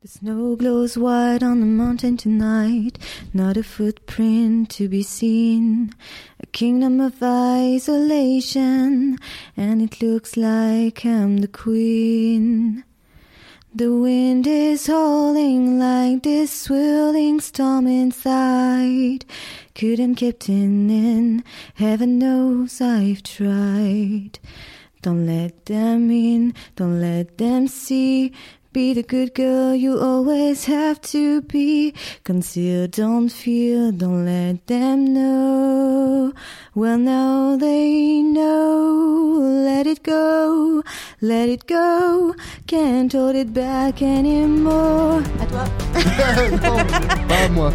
The snow glows white on the mountain tonight, not a footprint to be seen. A kingdom of isolation, and it looks like I'm the queen. The wind is howling like this swirling storm inside. Couldn't keep in, heaven knows I've tried. Don't let them in, don't let them see. Be the good girl you always have to be. Conceal, don't feel, don't let them know. Well, now they know. Let it go, let it go. Can't hold it back anymore. À toi. non, pas à moi.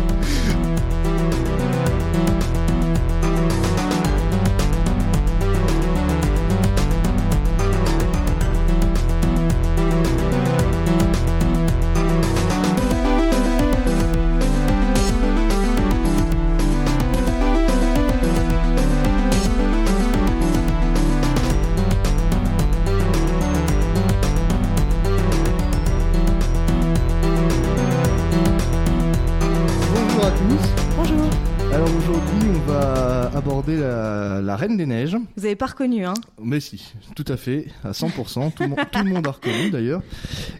Reine des Neiges. Vous avez pas reconnu, hein? Mais si, tout à fait, à 100%. Tout le, monde- tout le monde a reconnu d'ailleurs.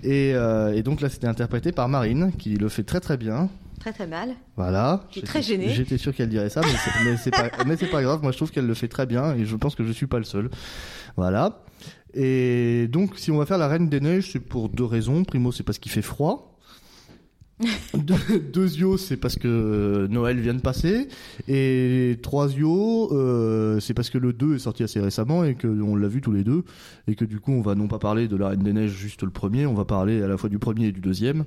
Et, euh, et donc là, c'était interprété par Marine, qui le fait très très bien. Très très mal. Voilà. Qui est J'étais- très gênée. J'étais sûr qu'elle dirait ça, mais c'est- pas, mais c'est pas grave. Moi, je trouve qu'elle le fait très bien et je pense que je suis pas le seul. Voilà. Et donc, si on va faire la Reine des Neiges, c'est pour deux raisons. Primo, c'est parce qu'il fait froid. Deux- Deuxio, c'est parce que Noël vient de passer. Et troisio, euh, c'est parce que le 2 est sorti assez récemment et que on l'a vu tous les deux. Et que du coup, on va non pas parler de la Reine des Neiges juste le premier, on va parler à la fois du premier et du deuxième.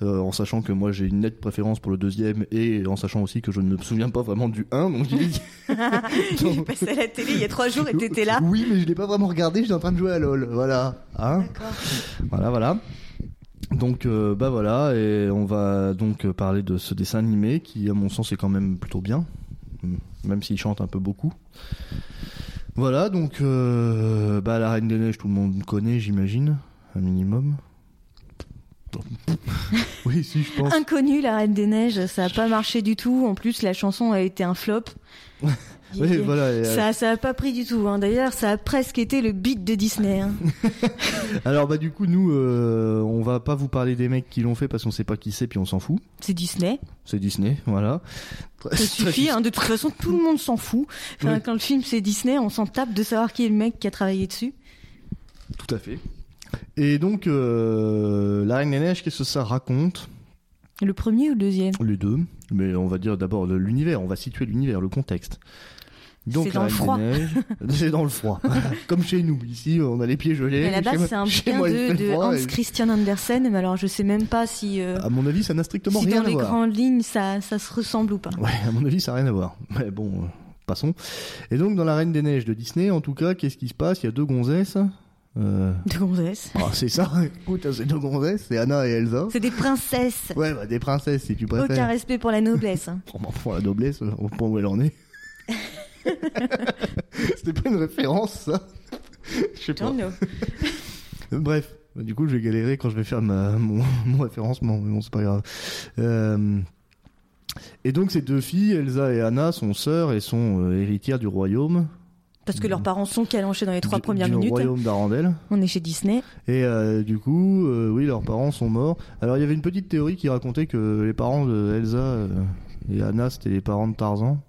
Euh, en sachant que moi j'ai une nette préférence pour le deuxième et en sachant aussi que je ne me souviens pas vraiment du 1. Donc j'ai passé à la télé il y a trois jours et t'étais là. Oui, mais je l'ai pas vraiment regardé, j'étais en train de jouer à LoL. Voilà. Hein D'accord. voilà, voilà. Donc euh, bah voilà, et on va donc parler de ce dessin animé qui, à mon sens, est quand même plutôt bien, même s'il chante un peu beaucoup. Voilà, donc euh, bah la Reine des Neiges, tout le monde connaît, j'imagine, un minimum. oui, si, je pense. Inconnu, la Reine des Neiges, ça a pas marché du tout. En plus, la chanson a été un flop. Oui, voilà. euh, Ça, ça a pas pris du tout. Hein. D'ailleurs, ça a presque été le beat de Disney. Hein. Alors bah du coup, nous, euh, on va pas vous parler des mecs qui l'ont fait parce qu'on sait pas qui c'est, puis on s'en fout. C'est Disney. C'est Disney, voilà. Ça suffit. Hein. De toute façon, tout le monde s'en fout. Enfin, Oui. Quand le film c'est Disney, on s'en tape de savoir qui est le mec qui a travaillé dessus. Tout à fait. Et donc, euh, La Reine des Neiges, qu'est-ce que ça raconte? Le premier ou le deuxième? Les deux. Mais on va dire d'abord l'univers, on va situer l'univers, le contexte. Donc, dans le Reine froid. c'est dans le froid. Comme chez nous. Ici, on a les pieds gelés. Base, moi- c'est un bouquin de, de Hans et- Christian Andersen. Mais alors, je sais même pas si, euh, À mon avis, ça n'a strictement si rien dans à les voir. grandes lignes, ça, ça se ressemble ou pas. Ouais, à mon avis, ça n'a rien à voir. Mais bon, euh, passons. Et donc, dans La Reine des Neiges de Disney, en tout cas, qu'est-ce qui se passe? Il y a deux gonzesses. Euh... De gonzesse. ah, c'est ça, écoute, c'est deux gonzesses, c'est Anna et Elsa. C'est des princesses. Ouais, bah, des princesses, si tu préfères. Aucun respect pour la noblesse. hein. La noblesse, au point où elle en est. C'était pas une référence, ça Je sais pas. Bref, bah, du coup, je vais galérer quand je vais faire ma, mon, mon référencement, mais bon, c'est pas grave. Euh, Et donc, ces deux filles, Elsa et Anna, sont sœurs et sont euh, héritières du royaume. Parce que leurs parents sont calanchés dans les trois du, premières du minutes. royaume d'Arendelle. On est chez Disney. Et euh, du coup, euh, oui, leurs parents sont morts. Alors, il y avait une petite théorie qui racontait que les parents de Elsa et Anna, c'était les parents de Tarzan.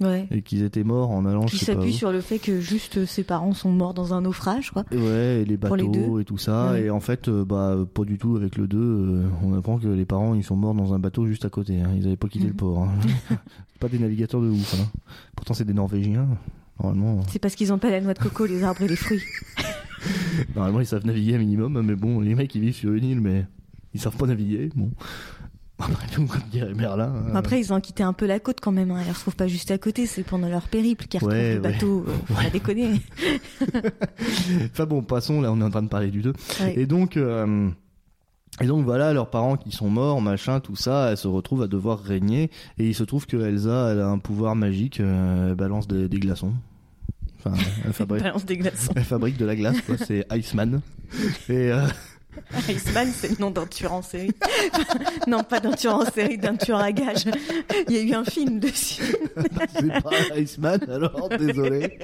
Ouais. Et qu'ils étaient morts en allant, Qui s'appuie sur le fait que juste euh, ses parents sont morts dans un naufrage, quoi. Ouais, et les Pour les bateaux et tout ça. Ouais. Et en fait, euh, bah, pas du tout avec le 2. euh, on apprend que les parents, ils sont morts dans un bateau juste à côté. hein. Ils avaient pas quitté Mhm. le port. hein. Pas des navigateurs de ouf. hein. Pourtant, c'est des Norvégiens. Normalement, C'est parce qu'ils ont pas la noix de coco, les arbres et les fruits. normalement, ils savent naviguer un minimum. Mais bon, les mecs, ils vivent sur une île, mais ils savent pas naviguer. Bon. Après tout, comme dirait Merlin. hein. Après, ils ont quitté un peu la côte quand même. Hein. Ils ne retrouvent pas juste à côté. C'est pendant leur périple qu'ils retrouvent Ouais, le ouais. bateau. Euh, faut pas déconner. Enfin bon, passons. Là, on est en train de parler du 2. Ouais. Et donc, euh, et donc voilà, leurs parents qui sont morts, machin, tout ça, elles se retrouvent à devoir régner. Et il se trouve que Elsa, elle a un pouvoir magique, euh, elle balance des, des glaçons. Enfin, elle fabrique, Balance des glaçons. elle fabrique de la glace, quoi. C'est Iceman. Et, euh, Iceman, c'est le nom d'un tueur en série. non, pas d'un tueur en série, d'un tueur à gage. Il y a eu un film dessus. c'est pas Iceman, alors désolé.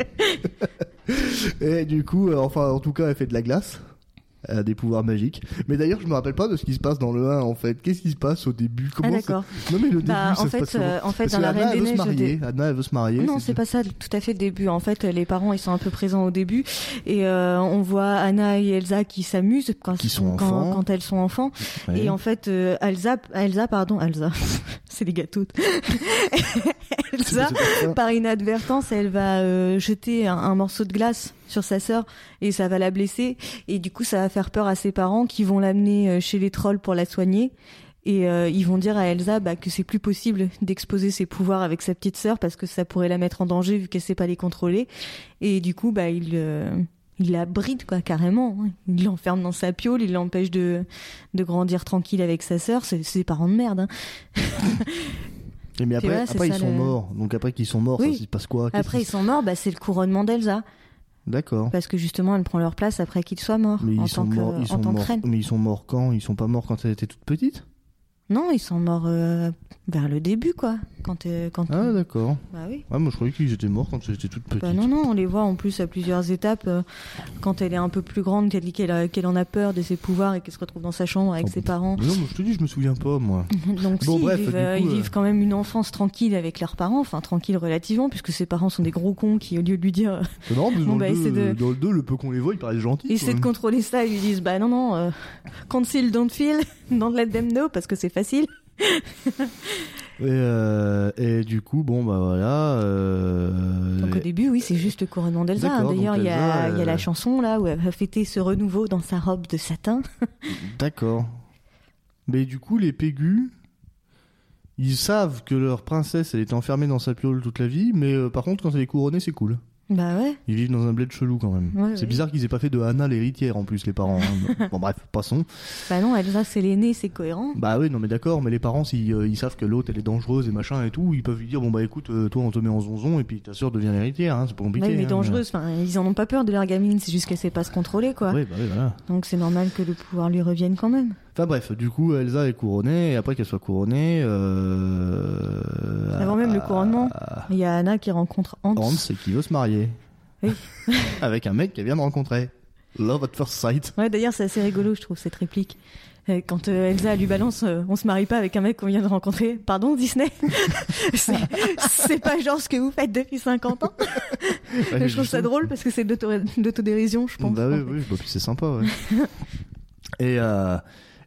Et du coup, euh, enfin, en tout cas, elle fait de la glace. A des pouvoirs magiques. Mais d'ailleurs, je me rappelle pas de ce qui se passe dans le 1 en fait. Qu'est-ce qui se passe au début? Ah Comment ça- d'accord. Non mais le début, Bah, ça en se fait, passe euh, en fait, dans la Anna, Reine elle veut se marier. Anna, elle veut se marier. Non, c'est pas ça tout à fait le début. En fait, les parents, ils sont un peu présents au début. Et euh, on voit Anna et Elsa qui s'amusent quand, Qui sont quand, enfants. quand elles sont enfants. Et en fait, euh, Elsa, Elsa, pardon, Elsa, c'est les gâteaux. Elsa, par inadvertance, elle va euh, jeter un, un morceau de glace sur sa sœur et ça va la blesser. Et du coup, ça va faire peur à ses parents qui vont l'amener euh, chez les trolls pour la soigner. Et euh, ils vont dire à Elsa bah, que c'est plus possible d'exposer ses pouvoirs avec sa petite sœur parce que ça pourrait la mettre en danger vu qu'elle sait pas les contrôler. Et du coup, bah, il, euh, il la bride quoi, carrément. hein. Il l'enferme dans sa piole, il l'empêche de, de grandir tranquille avec sa sœur. C'est des parents de merde. hein. Et mais après, après ils sont morts. Donc après qu'ils sont morts, Oui. ça se passe quoi Après, ils sont morts, bah, c'est le couronnement d'Elsa. D'accord. Parce que justement, elle prend leur place après qu'ils soient morts. Mais en ils sont tant que, morts. Ils en sont tant que morts. reine. Mais ils sont morts quand? Ils sont pas morts quand elle était toute petite Non, ils sont morts euh, vers le début, quoi. Quand, euh, quand... Ah d'accord. Bah oui. Ah moi je croyais qu'ils étaient morts quand elle était toute petite. Bah non, non, on les voit en plus à plusieurs étapes. euh, quand elle est un peu plus grande, qu'elle dit qu'elle a- qu'elle en a peur de ses pouvoirs et qu'elle se retrouve dans sa chambre avec Oh, ses parents. Mais non, mais je te dis, je me souviens pas moi. Donc Bon, si, bref, ils, vivent, du coup, ils vivent quand même une enfance tranquille avec leurs parents. Enfin, tranquille relativement, puisque ses parents sont des gros cons qui, au lieu de lui dire... Parce que Bon, dans, bah, le essaie deux, de- dans le 2, le peu qu'on les voit, ils paraissent gentils. Ils essaient de contrôler ça, ils lui disent, bah non, non, conceal, don't feel, don't let them know, parce que c'est facile. Et, euh, et du coup, bon bah voilà. euh, Donc au début, oui, c'est juste le couronnement d'Elsa. D'ailleurs, il y, a- y a euh, la chanson là où elle va fêter ce renouveau dans sa robe de satin. D'accord. Mais du coup, les Pégus, ils savent que leur princesse, elle était enfermée dans sa piole toute la vie, mais euh, par contre, quand elle est couronnée, c'est cool. Bah ouais. Ils vivent dans un bled chelou quand même. Ouais, c'est ouais. bizarre qu'ils aient pas fait de Anna l'héritière en plus, les parents. hein. bon, bref, passons. Bah non, Elsa, c'est l'aînée, c'est cohérent. Bah oui, non mais d'accord, mais les parents, s'ils euh, ils savent que l'autre, elle est dangereuse et machin et tout, ils peuvent lui dire, bon bah écoute, euh, toi on te met en zonzon et puis ta soeur devient l'héritière, hein, c'est pas compliqué. Ouais, mais hein, dangereuse. Enfin, ils en ont pas peur de leur gamine, c'est juste qu'elle sait pas se contrôler, quoi. Oui, bah oui, voilà. Donc c'est normal que le pouvoir lui revienne quand même. Enfin bref, du coup, Elsa est couronnée, et après qu'elle soit couronnée... Euh... Avant le couronnement. ah, Il y a Anna qui rencontre Hans. Hans, c'est qui veut se marier. Oui. Avec un mec qu'elle vient de rencontrer. Love at first sight. Ouais, d'ailleurs, c'est assez rigolo, je trouve, cette réplique. Euh, Quand euh, Elsa lui balance, euh, on se marie pas avec un mec qu'on vient de rencontrer. Pardon, Disney C'est pas genre ce que vous faites depuis 50 ans. Ouais, je trouve ça drôle parce que c'est d'auto- d'autodérision, je pense. Bah oui, oui, bah, c'est sympa, ouais. et, euh,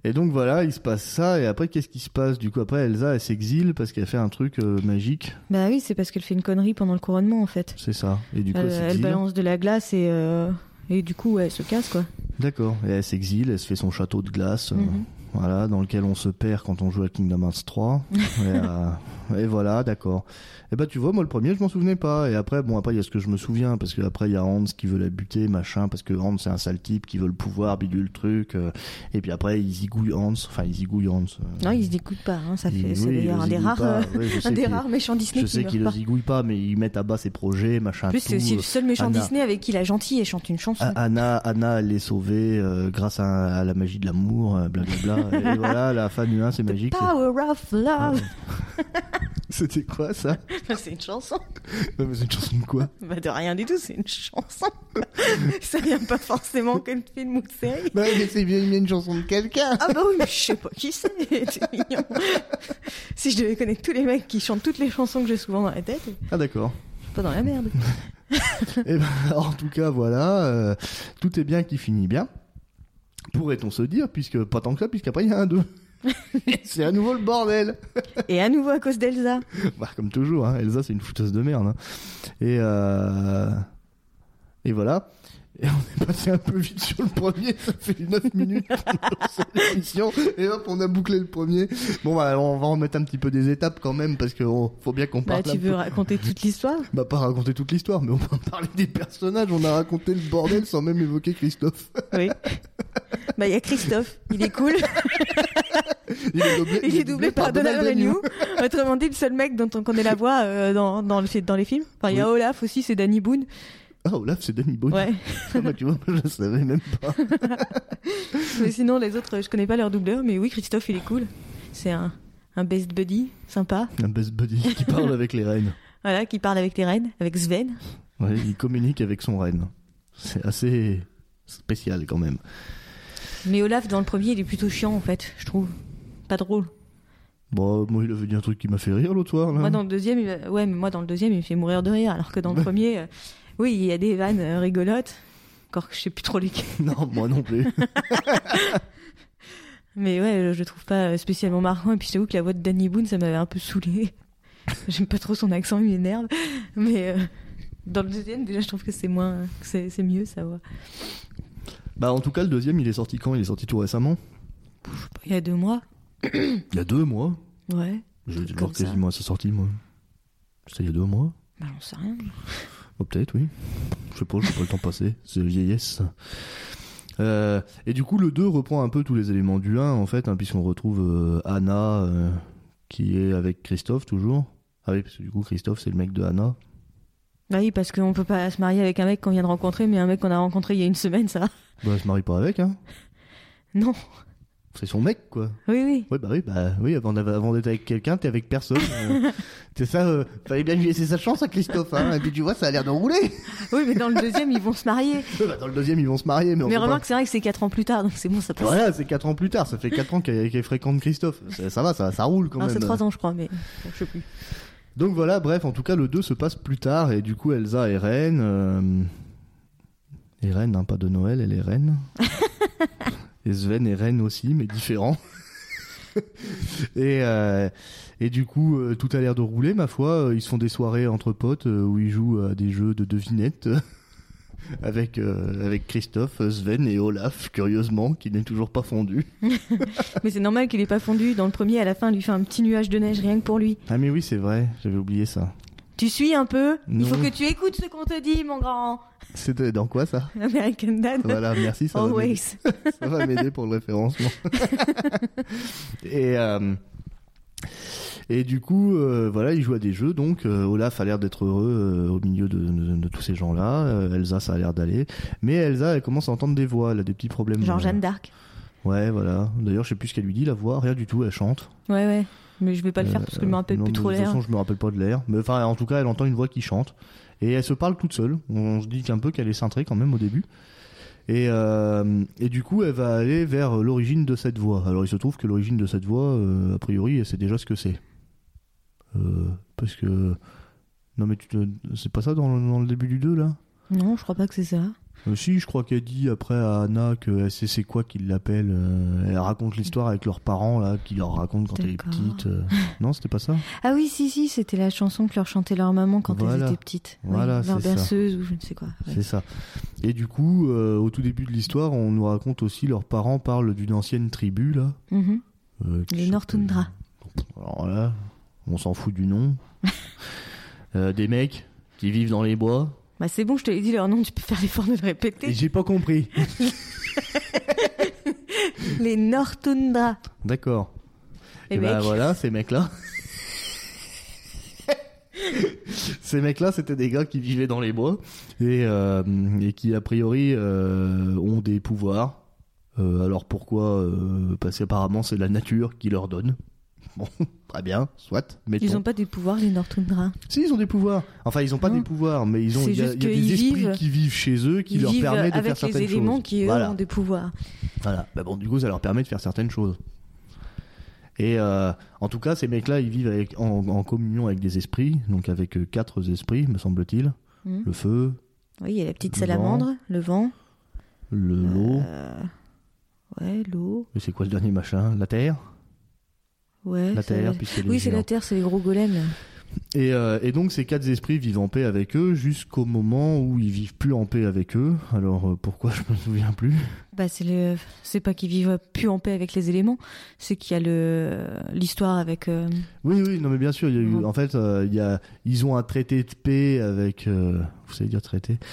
et donc voilà, il se passe ça, et après, qu'est-ce qui se passe? Du coup, après, Elsa, elle s'exile parce qu'elle fait un truc euh, magique, Bah oui, c'est parce qu'elle fait une connerie pendant le couronnement, en fait. c'est ça. Et du coup, Elle, elle, elle balance de la glace et, euh, et du coup, ouais, elle se casse, quoi. D'accord, et elle s'exile, elle se fait son château de glace, euh, Mhm. Voilà, dans lequel on se perd quand on joue à Kingdom Hearts 3. et, euh, et voilà, d'accord. Et bah tu vois, moi le premier, je m'en souvenais pas. Et après, bon, après il y a ce que je me souviens, parce que après il y a Hans qui veut la buter, machin, parce que Hans c'est un sale type qui veut le pouvoir, bidule le truc. euh, et puis après, ils zigouillent Hans, enfin ils zigouillent Hans. euh, Non, il se découte pas, hein, ça il- fait, c'est il d'ailleurs le un des rares, pas. Ouais, un des rares méchants Disney Je sais qu'ils le zigouillent pas, mais ils mettent à bas ses projets, machin. En plus, c'est aussi le seul méchant Anna. Disney avec qui la gentille et chante une chanson. Anna, Anna, elle est sauvée grâce à, à la magie de l'amour, blablabla. et voilà, la fin du 1, c'est magique. Power of love. C'était quoi ça? C'est une chanson. Non, mais C'est une chanson de quoi? Bah de rien du tout, c'est une chanson. ça vient pas forcément que de film ou série. Bah, mais c'est bien une chanson de quelqu'un Ah bah oui, mais je sais pas qui c'est, c'est mignon. si je devais connaître tous les mecs qui chantent toutes les chansons que j'ai souvent dans la tête, Ah d'accord. suis pas dans la merde. Et ben, en tout cas, voilà, euh, tout est bien qui finit bien. Pourrait-on se dire, puisque pas tant que ça, puisqu'après il y a un 2. c'est à nouveau le bordel Et à nouveau à cause d'Elsa. Bah, comme toujours, hein, Elsa c'est une fouteuse de merde. hein. Et, euh... et voilà. Et on est passé un peu vite sur le premier, ça fait 9 minutes l'émission, et hop, on a bouclé le premier. Bon, bah, on va en mettre un petit peu des étapes quand même, parce qu'il faut bien qu'on Bah parle un tu veux peu. raconter toute l'histoire? Bah, pas raconter toute l'histoire, mais on va parler des personnages, on a raconté le bordel sans même évoquer Christophe. Oui. Bah il y a Christophe, il est cool. Il est doublé, Il est doublé par Donald Renew. Autrement dit, le seul mec dont on connaît la voix euh, dans, dans, le, fi- dans les films. Enfin, il y a. Olaf aussi, c'est Danny Boone. Ah, Olaf, c'est Danny Boone. Ouais. Ah, bah, tu vois, je le savais même pas. mais sinon, les autres, je connais pas leur doubleur. Mais oui, Christophe, il est cool. C'est un, un best buddy, sympa. Un best buddy qui parle avec les reines. Voilà, qui parle avec les reines, avec Sven. Ouais, il communique avec son reine. C'est assez spécial quand même. Mais Olaf, dans le premier, il est plutôt chiant, en fait, je trouve. Pas drôle. Bon, moi, il avait dit un truc qui m'a fait rire l'autre soir. Là. Moi, dans le deuxième, il... ouais, mais moi, dans le deuxième, il me fait mourir de rire. Alors que dans le premier, euh, oui, il y a des vannes euh, rigolotes. Encore que je sais plus trop lesquelles. Non, moi non plus. Mais ouais, je le trouve pas spécialement marrant. Et puis, j'avoue que la voix de Danny Boone, ça m'avait un peu saoulé. J'aime pas trop son accent, il m'énerve. Mais euh, dans le deuxième, déjà, je trouve que c'est moins, c'est mieux, ça va. bah, en tout cas, le deuxième, il est sorti quand? Il est sorti tout récemment? Il y a deux mois. Il y a deux mois? Ouais. Je vais Comme voir quasiment à sa sortie, moi. C'était il y a deux mois? Bah, j'en sais rien. Oh, peut-être, oui. Je sais pas, je sais pas le temps passer. C'est vieillesse. Euh, et du coup, le 2 reprend un peu tous les éléments du 1, en fait, hein, puisqu'on retrouve euh, Anna, euh, qui est avec Christophe, toujours. Ah oui, parce que du coup, Christophe, c'est le mec de Anna. Bah oui, parce qu'on peut pas se marier avec un mec qu'on vient de rencontrer, mais un mec qu'on a rencontré il y a une semaine, ça. Bah, elle se marie pas avec, hein. Non. C'est son mec, quoi. Oui, oui. Ouais, bah oui, bah oui, avant, d'être avec quelqu'un, t'es avec personne. Euh, c'est ça, euh, fallait bien lui laisser sa chance à Christophe, hein. Et puis tu vois, ça a l'air de rouler. Oui, mais dans le deuxième, ils vont se marier. Ouais, bah, dans le deuxième, ils vont se marier, mais remarque, c'est vrai que c'est quatre ans plus tard, donc c'est bon, ça pas- passe. Voilà, c'est 4 ans plus tard, ça fait 4 ans qu'elle fréquente Christophe. Ça, ça va, ça, ça roule quand Non, même. c'est trois ans, je crois, mais bon, je sais plus. Donc voilà, bref, en tout cas, le 2 se passe plus tard, et du coup, Elsa est reine. Euh... Et reine, hein, pas de Noël, elle est reine. Et Sven est reine aussi, mais différent. et, euh, et du coup, euh, tout a l'air de rouler, ma foi. Ils se font des soirées entre potes euh, où ils jouent à des jeux de devinettes. Avec, avec Christophe, Sven et Olaf, curieusement, qui n'est toujours pas fondu. Mais c'est normal qu'il ait pas fondu. Dans le premier, à la fin, il lui fait un petit nuage de neige rien que pour lui. Ah mais oui, c'est vrai, j'avais oublié ça. Tu suis un peu Il faut que tu écoutes ce qu'on te dit, mon grand. C'était dans quoi ça American Dad. Voilà, merci, ça va m'aider. Always. Ça va m'aider pour le référencement. et, euh, et du coup, euh, voilà, il joue à des jeux. Donc, euh, Olaf a l'air d'être heureux euh, au milieu de, de- de tous ces gens-là. Euh, Elsa, ça a l'air d'aller. Mais Elsa, elle commence à entendre des voix. Elle a des petits problèmes. Genre euh, Jeanne d'Arc. Ouais, voilà. D'ailleurs, je sais plus ce qu'elle lui dit, la voix. Rien du tout, elle chante. Ouais, ouais. Mais je vais pas le faire parce que je me rappelle Euh, Non, plus trop De toute l'air. façon, je me rappelle pas de l'air. Mais enfin, en tout cas, elle entend une voix qui chante. Et elle se parle toute seule. On se dit un peu qu'elle est cintrée quand même au début. Et, euh, et du coup, elle va aller vers l'origine de cette voix. Alors, il se trouve que l'origine de cette voix, euh, a priori, elle sait déjà ce que c'est. Euh, parce que. Non, mais tu te... c'est pas ça dans le, dans le début du 2 là? Non, je crois pas que c'est ça. Euh, Si, je crois qu'elle dit après à Anna que elle sait c'est quoi qui l'appelle. euh, elle raconte l'histoire avec leurs parents là, qui leur racontent quand elle est petite. euh. Non, c'était pas ça? Ah oui, si, si, c'était la chanson que leur chantait leur maman quand Voilà. elles étaient petites. Oui, Voilà, leur c'est ça. berceuse ou je ne sais quoi. ouais. C'est ça. Et du coup, euh, au tout début de l'histoire, on nous raconte aussi leurs parents parlent d'une ancienne tribu là. Euh, qui Les Nortundra. Alors là, on s'en fout du nom. Des mecs qui vivent dans les bois. Bah c'est bon, je te l'ai dit leur nom, tu peux faire l'effort de le répéter. j'ai pas compris. Les Nortundra. D'accord. Et ben mecs. voilà, ces mecs-là. ces mecs-là, c'était des gars qui vivaient dans les bois et, euh, et qui a priori euh, ont des pouvoirs. Euh, alors pourquoi Parce qu'apparemment c'est la nature qui leur donne. Bon, très bien, soit. Mettons. Ils ont pas des pouvoirs, les Nortundra. Si, ils ont des pouvoirs. Enfin, ils ont pas des pouvoirs, mais ils ont. Il y y a des esprits vivent- qui vivent chez eux, qui leur permettent de faire avec certaines les éléments choses. qui, eux, voilà. ont des pouvoirs. Voilà. Bah bon, du coup, ça leur permet de faire certaines choses. Et euh, en tout cas, ces mecs-là, ils vivent avec, en, en communion avec des esprits, donc avec euh, quatre esprits, me semble-t-il. Mhm. Le feu, Oui, il y a la petite Le salamandre, le vent. le l'eau. Euh, Ouais, l'eau. Et c'est quoi le dernier machin? La terre? Ouais. La terre, les Oui, c'est la terre, c'est les gros golems. Et, euh, et donc ces quatre esprits vivent en paix avec eux jusqu'au moment où ils vivent plus en paix avec eux. Alors euh, pourquoi je me souviens plus? Bah, c'est le, c'est pas qu'ils vivent plus en paix avec les éléments, c'est qu'il y a le, l'histoire avec. euh, Oui, oui, non mais bien sûr, il y a eu, en fait, il y a, ils ont un traité de paix avec, vous savez dire traité?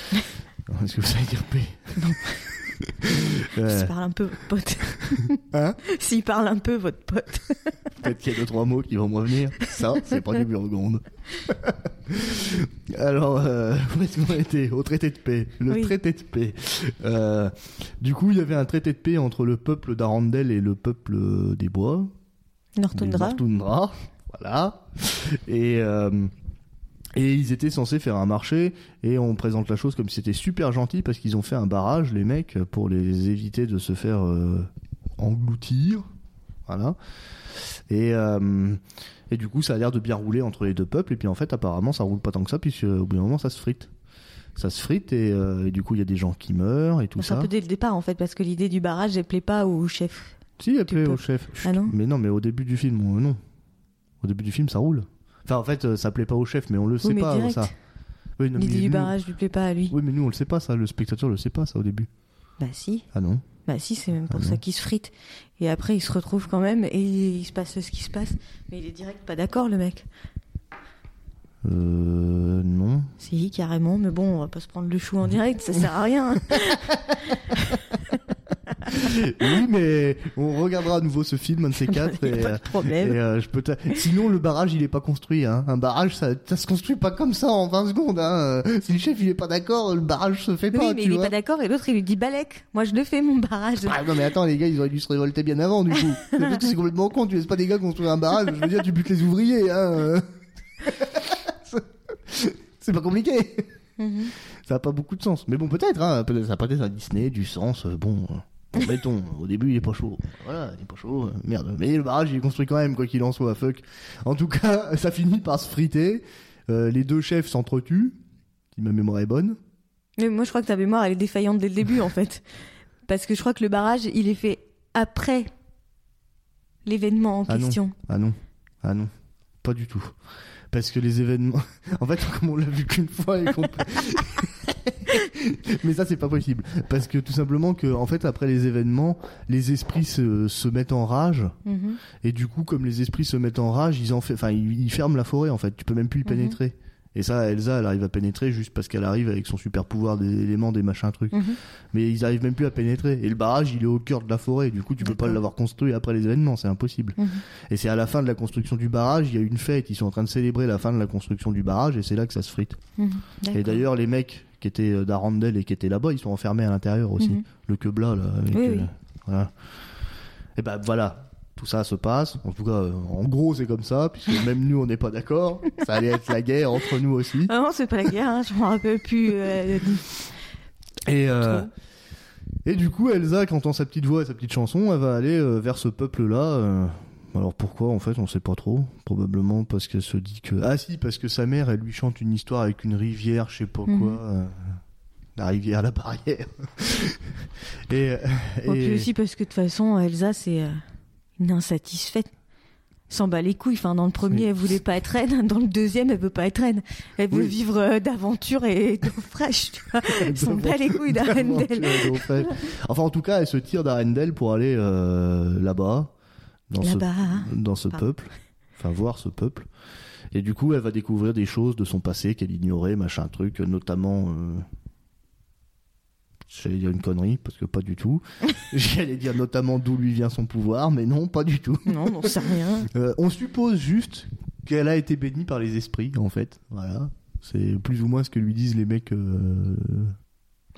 Non, Est-ce que vous savez dire paix? Ouais. S'il parle un peu, votre pote. Hein? S'il parle un peu, votre pote. Peut-être qu'il y a deux trois mots qui vont me revenir. Ça, c'est pas du Burgonde. Alors, euh, où est-ce qu'on était Au traité de paix. Le Oui. traité de paix. Euh, du coup, il y avait un traité de paix entre le peuple d'Arandel et le peuple des bois. Nortundra. Nortundra, Voilà. Et, euh, et ils étaient censés faire un marché. Et on présente la chose comme si c'était super gentil parce qu'ils ont fait un barrage, les mecs, pour les éviter de se faire euh, engloutir. Voilà. Et, euh, et du coup, ça a l'air de bien rouler entre les deux peuples. Et puis en fait, apparemment, ça roule pas tant que ça, puisque au bout d'un moment, ça se frite. Ça se frite et, euh, et du coup, il y a des gens qui meurent et tout C'est un ça. peu dès le départ en fait, parce que l'idée du barrage, elle plaît pas au chef. Si, elle plaît au chef. Ah non Mais non, mais au début du film, euh, non. Au début du film, ça roule. Enfin, en fait, euh, ça plaît pas au chef, mais on le sait Oui, pas, direct. ça. Oui, non, mais du nous- barrage lui plaît pas à lui. Oui, mais nous, on le sait pas, ça. Le spectateur le sait pas, ça, au début. Bah si. Ah non. Bah si, c'est même pour Ah ça non. qu'il se frite. Et après, il se retrouve quand même et il se passe ce qui se passe. Mais il est direct pas d'accord, le mec. Euh. Non. Si, carrément. Mais bon, on va pas se prendre le chou en direct, ça sert à rien. oui, mais on regardera à nouveau ce film, un de ces quatre. Il y a et, pas euh, de problème. et, euh, je peux Sinon, le barrage, il est pas construit. Hein. Un barrage, ça, ça se construit pas comme ça en 20 secondes. Hein. Euh, Si le chef, il est pas d'accord, le barrage se fait oui, pas. mais tu il est vois. pas d'accord et l'autre il lui dit Balek. Moi je le fais mon barrage. Ah non mais attends les gars ils auraient dû se révolter bien avant du coup. C'est complètement con, tu laisses pas des gars construire un barrage, je veux dire tu butes les ouvriers hein. C'est pas compliqué. Mhm. Ça a pas beaucoup de sens. Mais bon peut-être hein, ça a peut-être un Disney du sens euh, bon. Bon, mettons, au début il est pas chaud. Voilà, il est pas chaud. Merde. Mais le barrage il est construit quand même quoi qu'il en soit. Fuck. En tout cas, ça finit par se friter. Euh, les deux chefs s'entretuent. Si ma mémoire est bonne. Mais moi je crois que ta mémoire elle est défaillante dès le début en fait. Parce que je crois que le barrage il est fait après l'événement en Ah non. question. Ah non, ah non, pas du tout. Parce que les événements, en fait, comme on l'a vu qu'une fois, et qu'on mais ça c'est pas possible. Parce que tout simplement que, en fait, après les événements, les esprits se, se mettent en rage, Mhm. et du coup, comme les esprits se mettent en rage, ils en fait, enfin, ils, ils ferment la forêt en fait. Tu peux même plus y Mhm. pénétrer. Et ça, Elsa, elle arrive à pénétrer juste parce qu'elle arrive avec son super pouvoir des éléments, des machins trucs. Mhm. Mais ils arrivent même plus à pénétrer. Et le barrage, il est au cœur de la forêt. Du coup, tu peux pas l'avoir construit après les événements. C'est impossible. Et c'est à la fin de la construction du barrage, il y a une fête. Ils sont en train de célébrer la fin de la construction du barrage et c'est là que ça se frite. Et d'ailleurs, les mecs qui étaient euh, d'Arandel et qui étaient là-bas, ils sont enfermés à l'intérieur aussi. Mhm. Le quebla, là. avec, Oui, euh, oui. Voilà. Et ben voilà. Tout ça se passe. En tout cas, euh, en gros, c'est comme ça, puisque même nous, on n'est pas d'accord. Ça allait être la guerre entre nous aussi. Ah non, c'est pas la guerre, hein, je m'en rappelle plus. euh, Et, euh, et du coup, Elsa, qui entend sa petite voix et sa petite chanson, elle va aller vers ce peuple-là. Alors pourquoi, en fait, on sait pas trop. Probablement parce qu'elle se dit que... Ah si, parce que sa mère, elle lui chante une histoire avec une rivière, je sais pas Mhm. quoi. euh, la rivière, la barrière. et... Et puis aussi parce que de toute façon, Elsa, c'est euh, une insatisfaite. S'en bat les couilles. Enfin, dans le premier, elle voulait pas être reine. Dans le deuxième, elle veut pas être reine. Elle veut Oui. vivre euh, d'aventure et d'eau fraîche, tu vois. Elle s'en bat les couilles d'Arendelle. Enfin, en tout cas, elle se tire d'Arendelle pour aller euh, là-bas, dans ce Là-bas. dans ce Pardon. peuple, enfin voir ce peuple. Et du coup, elle va découvrir des choses de son passé qu'elle ignorait, machin truc, notamment. Euh... J'allais dire une connerie parce que pas du tout. J'allais dire notamment d'où lui vient son pouvoir, mais non, pas du tout. Non, on sait rien. Euh, on suppose juste qu'elle a été bénie par les esprits, en fait. Voilà, c'est plus ou moins ce que lui disent les mecs. euh,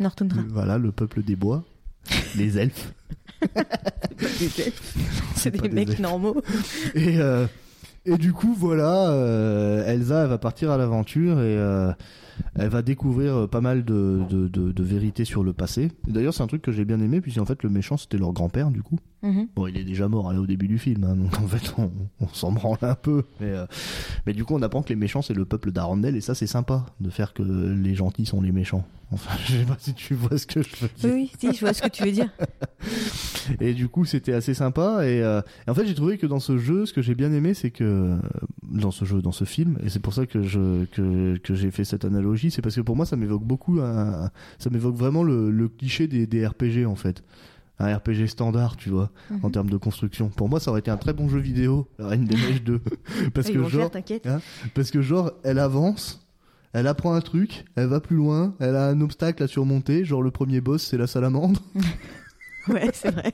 Nortundra. voilà, le peuple des bois, les elfes. C'est des des mecs elfes. normaux. Et, euh, et du coup, voilà, euh, Elsa, elle va partir à l'aventure et euh, elle va découvrir pas mal de, de, de, de vérités sur le passé. D'ailleurs, c'est un truc que j'ai bien aimé, puisqu'en fait, le méchant, c'était leur grand-père, du coup. Mhm. Bon, il est déjà mort là, au début du film, hein, donc en fait, on, on s'en branle un peu. Mais, euh, mais du coup, on apprend que les méchants, c'est le peuple d'Arendelle, et ça, c'est sympa, de faire que les gentils sont les méchants. Enfin, je sais pas si tu vois ce que je veux dire. Oui, oui, si, je vois ce que tu veux dire. Et du coup, c'était assez sympa. Et, euh, et en fait, j'ai trouvé que dans ce jeu, ce que j'ai bien aimé, c'est que dans ce jeu, dans ce film, et c'est pour ça que je que, que j'ai fait cette analogie, c'est parce que pour moi, ça m'évoque beaucoup, un- ça m'évoque vraiment le, le cliché des, des RPG en fait. Un RPG standard, tu vois, en Mhm. termes de construction. Pour moi, ça aurait été un très bon jeu vidéo, La Reine des Neiges 2. parce que faire, genre, t'inquiète. parce que genre, elle avance, elle apprend un truc, elle va plus loin, elle a un obstacle à surmonter, genre le premier boss c'est la salamandre. Ouais, c'est vrai.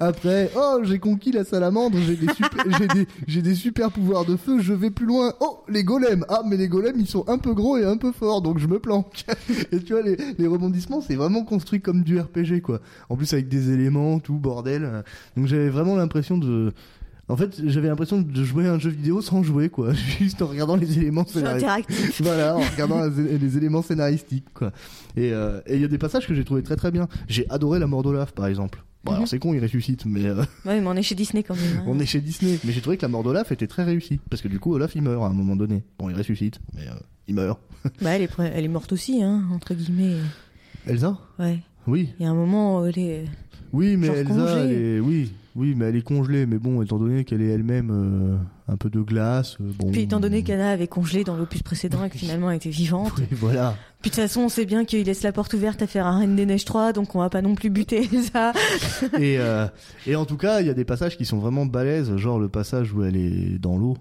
Après, oh j'ai conquis la salamandre, j'ai des, super, j'ai des, j'ai des super pouvoirs de feu, je vais plus loin. Oh les golems, ah mais les golems ils sont un peu gros et un peu forts donc je me planque. et tu vois les, les rebondissements c'est vraiment construit comme du RPG quoi. En plus avec des éléments, tout bordel. Donc j'avais vraiment l'impression de en fait, j'avais l'impression de jouer à un jeu vidéo sans jouer, quoi. Juste en regardant les éléments scénaristiques. voilà, en regardant les, éléments scénaristiques, quoi. Et euh, et il y a des passages que j'ai trouvé très très bien. J'ai adoré la mort d'Olaf, par exemple. Bon, Mhm. alors c'est con, il ressuscite, mais euh, Ouais, mais on est chez Disney quand même. hein. on est chez Disney. Mais j'ai trouvé que la mort d'Olaf était très réussie. Parce que du coup, Olaf, il meurt à un moment donné. Bon, il ressuscite, mais euh, il meurt. Bah, elle est, elle est morte aussi, hein, entre guillemets. Elsa? Ouais. Oui. Il y a un moment où elle est. Oui, mais Genre Elsa, elle est... Oui, oui, mais elle est congelée. Mais bon, étant donné qu'elle est elle-même euh, un peu de glace, euh, bon... Puis étant donné qu'Anna avait congelé dans l'opus précédent et que finalement elle était vivante. Oui, voilà. Puis de toute façon, on sait bien qu'il laisse la porte ouverte à faire un Reine des Neiges 3, donc on va pas non plus buter ça. et, euh, et en tout cas, il y a des passages qui sont vraiment balèzes, genre le passage où elle est dans l'eau.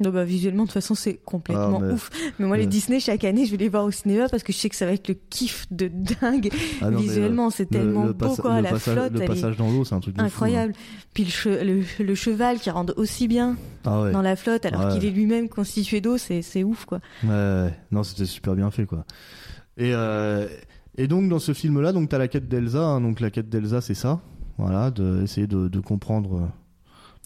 Non, bah, visuellement, de toute façon, c'est complètement Ah, mais- ouf. Mais moi, les. Disney, chaque année, je vais les voir au cinéma parce que je sais que ça va être le kiff de dingue. Ah non, mais, euh, visuellement, c'est le- tellement le beau, quoi. le La passage, flotte, le passage dans l'eau, c'est un truc de est fou, incroyable. Puis le, che- le, le cheval qui rentre aussi bien hein. Ah ouais. dans la flotte alors Ouais. qu'il est lui-même constitué d'eau, c'est, ouf, quoi. Ouais, ouais. non, c'était super bien fait, quoi. Et, euh, et donc, dans ce film-là, donc, t'as la quête d'Elsa. hein. donc, la quête d'Elsa, c'est ça. Voilà, de essayer de, de comprendre.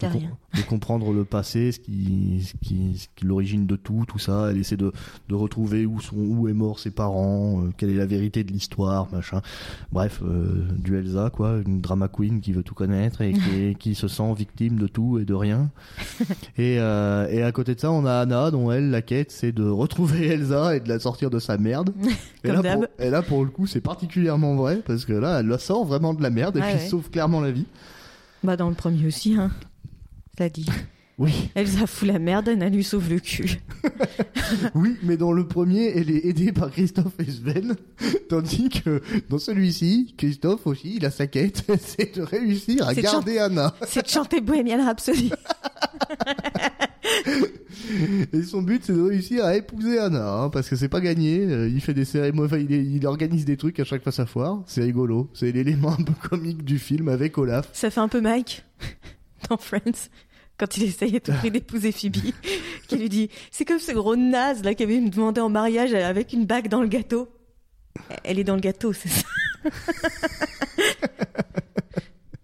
De, com- rien. de comprendre le passé, ce qui, ce qui, ce qui- l'origine de tout, tout ça. Elle essaie de, de retrouver où sont, où est mort ses parents, euh, quelle est la vérité de l'histoire, machin. Bref, euh, du Elsa, quoi, une drama queen qui veut tout connaître et qui, qui se sent victime de tout et de rien. et, euh, et à côté de ça, on a Anna, dont elle, la quête, c'est de retrouver Elsa et de la sortir de sa merde. et, là, pour, et là, pour le coup, c'est particulièrement vrai parce que là, elle la sort vraiment de la merde et Ouais, puis ouais. sauve clairement la vie. Bah, dans le premier aussi, hein. Ça dit. Oui. Elsa fout la merde, Anna lui sauve le cul. Oui, mais dans le premier, elle est aidée par Christophe et Sven, tandis que dans celui-ci, Christophe aussi, il a sa quête, c'est de réussir à garder Anna. C'est de chanter Bohemian Rhapsody. Et son but, c'est de réussir à épouser Anna, hein, parce que c'est pas gagné. euh, Il fait des cérémonies, il, il organise des trucs à chaque fois sa foire. C'est rigolo. C'est l'élément un peu comique du film avec Olaf. Ça fait un peu Mike dans Friends quand il essaye à tout prix d'épouser Phoebe, qui lui dit c'est comme ce gros naze là qui avait me demandé en mariage avec une bague dans le gâteau. Elle est dans le gâteau, c'est ça.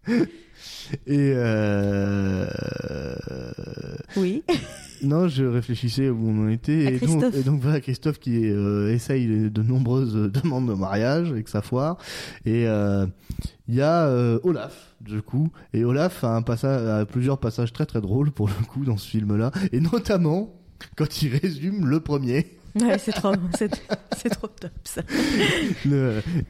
Et euh... Oui. Non, je réfléchissais où on en était. Et donc, Christophe. et donc voilà, Christophe qui euh, essaye de nombreuses demandes de mariage avec sa foire. Et euh, il y a euh, Olaf, du coup. Et Olaf a, un passage, a plusieurs passages très très drôles pour le coup dans ce film-là. Et notamment quand il résume le premier. Ouais, c'est trop, c'est, c'est trop top ça. Il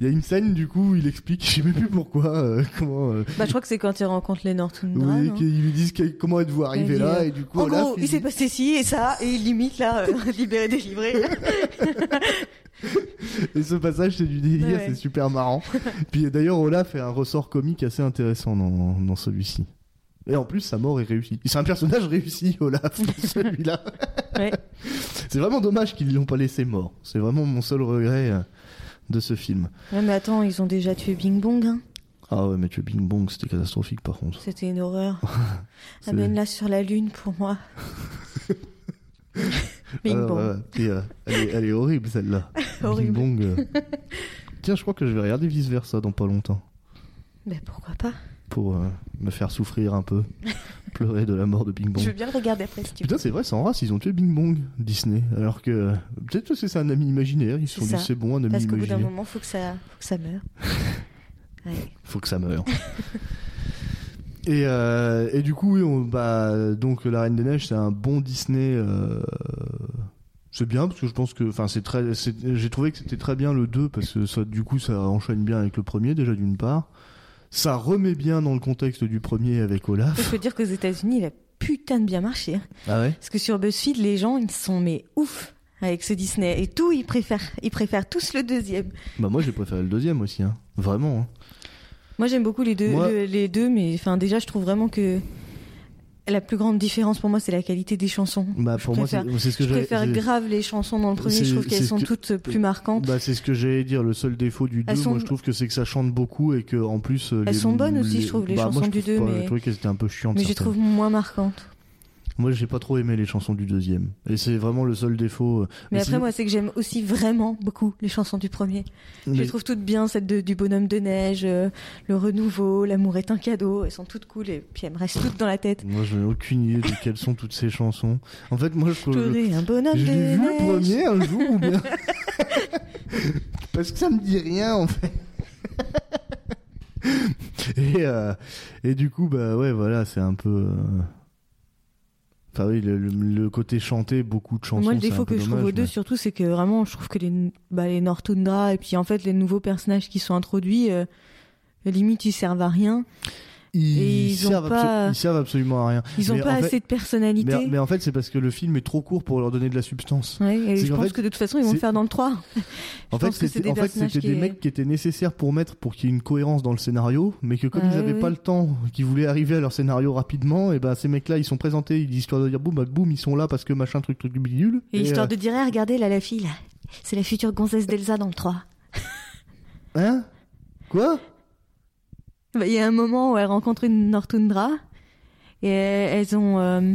y a une scène du coup où il explique, je sais même plus pourquoi, euh, comment... euh, Bah, je crois que c'est quand il rencontre les Nortundra. oui, qu'ils lui disent comment êtes-vous arrivé là euh, et du coup En gros, il s'est passé ci et ça, et il limite là, euh, libéré, délivré. Et ce passage, c'est du délire, Ouais, c'est super marrant. Puis d'ailleurs, Olaf fait un ressort comique assez intéressant dans, dans celui-ci. Et en plus, sa mort est réussie. C'est un personnage réussi, Olaf, celui-là. Ouais. C'est vraiment dommage qu'ils l'ont pas laissé mort. C'est vraiment mon seul regret euh, de ce film. Ouais, mais attends, ils ont déjà tué Bing Bong, hein. Ah ouais, mais tu Bing Bong, c'était catastrophique par contre. C'était une horreur. Amène-la sur la lune pour moi. Bing Ah, Bong. Puis, euh, elle, est, elle est horrible celle-là. Bing Bong. euh. Tiens, je crois que je vais regarder vice versa dans pas longtemps. Ben pourquoi pas Pour euh, me faire souffrir un peu. Pleurer de la mort de Bing Bong. Je veux bien le regarder après si tu veux. Putain, c'est vrai, sans race, ils ont tué Bing Bong, Disney. Alors que, peut-être que c'est un ami imaginaire, ils se sont dit c'est bon, un ami Parce qu'au bout d'un imaginaire. moment, faut que ça, faut que ça meure. Ouais. Faut que ça meure. et, euh, et du coup, oui, on, bah, donc La Reine des Neiges, c'est un bon Disney. euh, c'est bien parce que je pense que, enfin, c'est très, j'ai trouvé que c'était très bien le 2 parce que ça, du coup, ça enchaîne bien avec le premier déjà d'une part. Ça remet bien dans le contexte du premier avec Je Olaf. peux dire qu'aux États-Unis, il a putain de bien marché. hein. Ah ouais? Parce que sur BuzzFeed, les gens, ils sont mais ouf avec ce Disney et tout, ils préfèrent, ils préfèrent tous le deuxième. Bah moi, j'ai préféré le deuxième aussi, hein. Vraiment. hein. Moi, j'aime beaucoup les deux, Moi- le- les deux, mais enfin déjà, je trouve vraiment que La plus grande différence pour moi, c'est la qualité des chansons. Bah, pour moi, c'est préfère- c'est ce que Je préfère grave les chansons dans le premier. Je trouve qu'elles sont que- toutes plus marquantes. Bah, c'est ce que j'allais dire. Le seul défaut du 2, Elles sont- moi, je trouve que c'est que ça chante beaucoup et que, en plus. euh, Elles les- sont bonnes aussi, je trouve, les bah, moi, chansons du trouve 2, pas- mais- Je trouvais qu'elles étaient un peu chiantes. mais je les trouve moins marquantes. Moi, j'ai pas trop aimé les chansons du deuxième. Et c'est vraiment le seul défaut. euh, Mais, après, moi, c'est que j'aime aussi vraiment beaucoup les chansons du premier. Je les trouve toutes bien, celle de, du bonhomme de neige, euh, le renouveau, l'amour est un cadeau. Elles sont toutes cool et puis elles me restent toutes dans la tête. Moi, je n'ai aucune idée de quelles sont toutes ces chansons. En fait, moi, je, je, un bonhomme je de vu le premier un jour ou bien Parce que ça me dit rien en fait. et, euh, et du coup, bah ouais, voilà, c'est un peu. euh, Enfin oui, le, le- le côté chanté, beaucoup de chansons. Moi, le défaut que je trouve aux deux, mais- surtout, c'est que vraiment, je trouve que les, bah, les Nortundra et puis en fait, les nouveaux personnages qui sont introduits, euh, limite, ils servent à rien. Ils, et ils servent, abso- pas- ils servent absolument à rien. Ils ont Mais pas fait- assez de personnalité. Mais, mais en fait, c'est parce que le film est trop court pour leur donner de la substance. Ouais, et je pense fait, que de toute façon, ils vont le faire dans le 3. En fait, c'était des en fait, personnages c'était qui des est- mecs qui étaient nécessaires pour mettre, pour qu'il y ait une cohérence dans le scénario, mais que comme Ah ils n'avaient oui, pas le temps, qu'ils voulaient arriver à leur scénario rapidement, et ben ces mecs-là, ils sont présentés, ils histoire de dire boum, bah, boum, ils sont là parce que machin truc truc bidule. Et, histoire euh, de dire, Eh, regardez, là, la fille, là, c'est la future gonzesse d'Elsa dans le 3. Hein? Quoi? Il y a un moment où elle rencontre une Nortundra et elles elles ont, euh,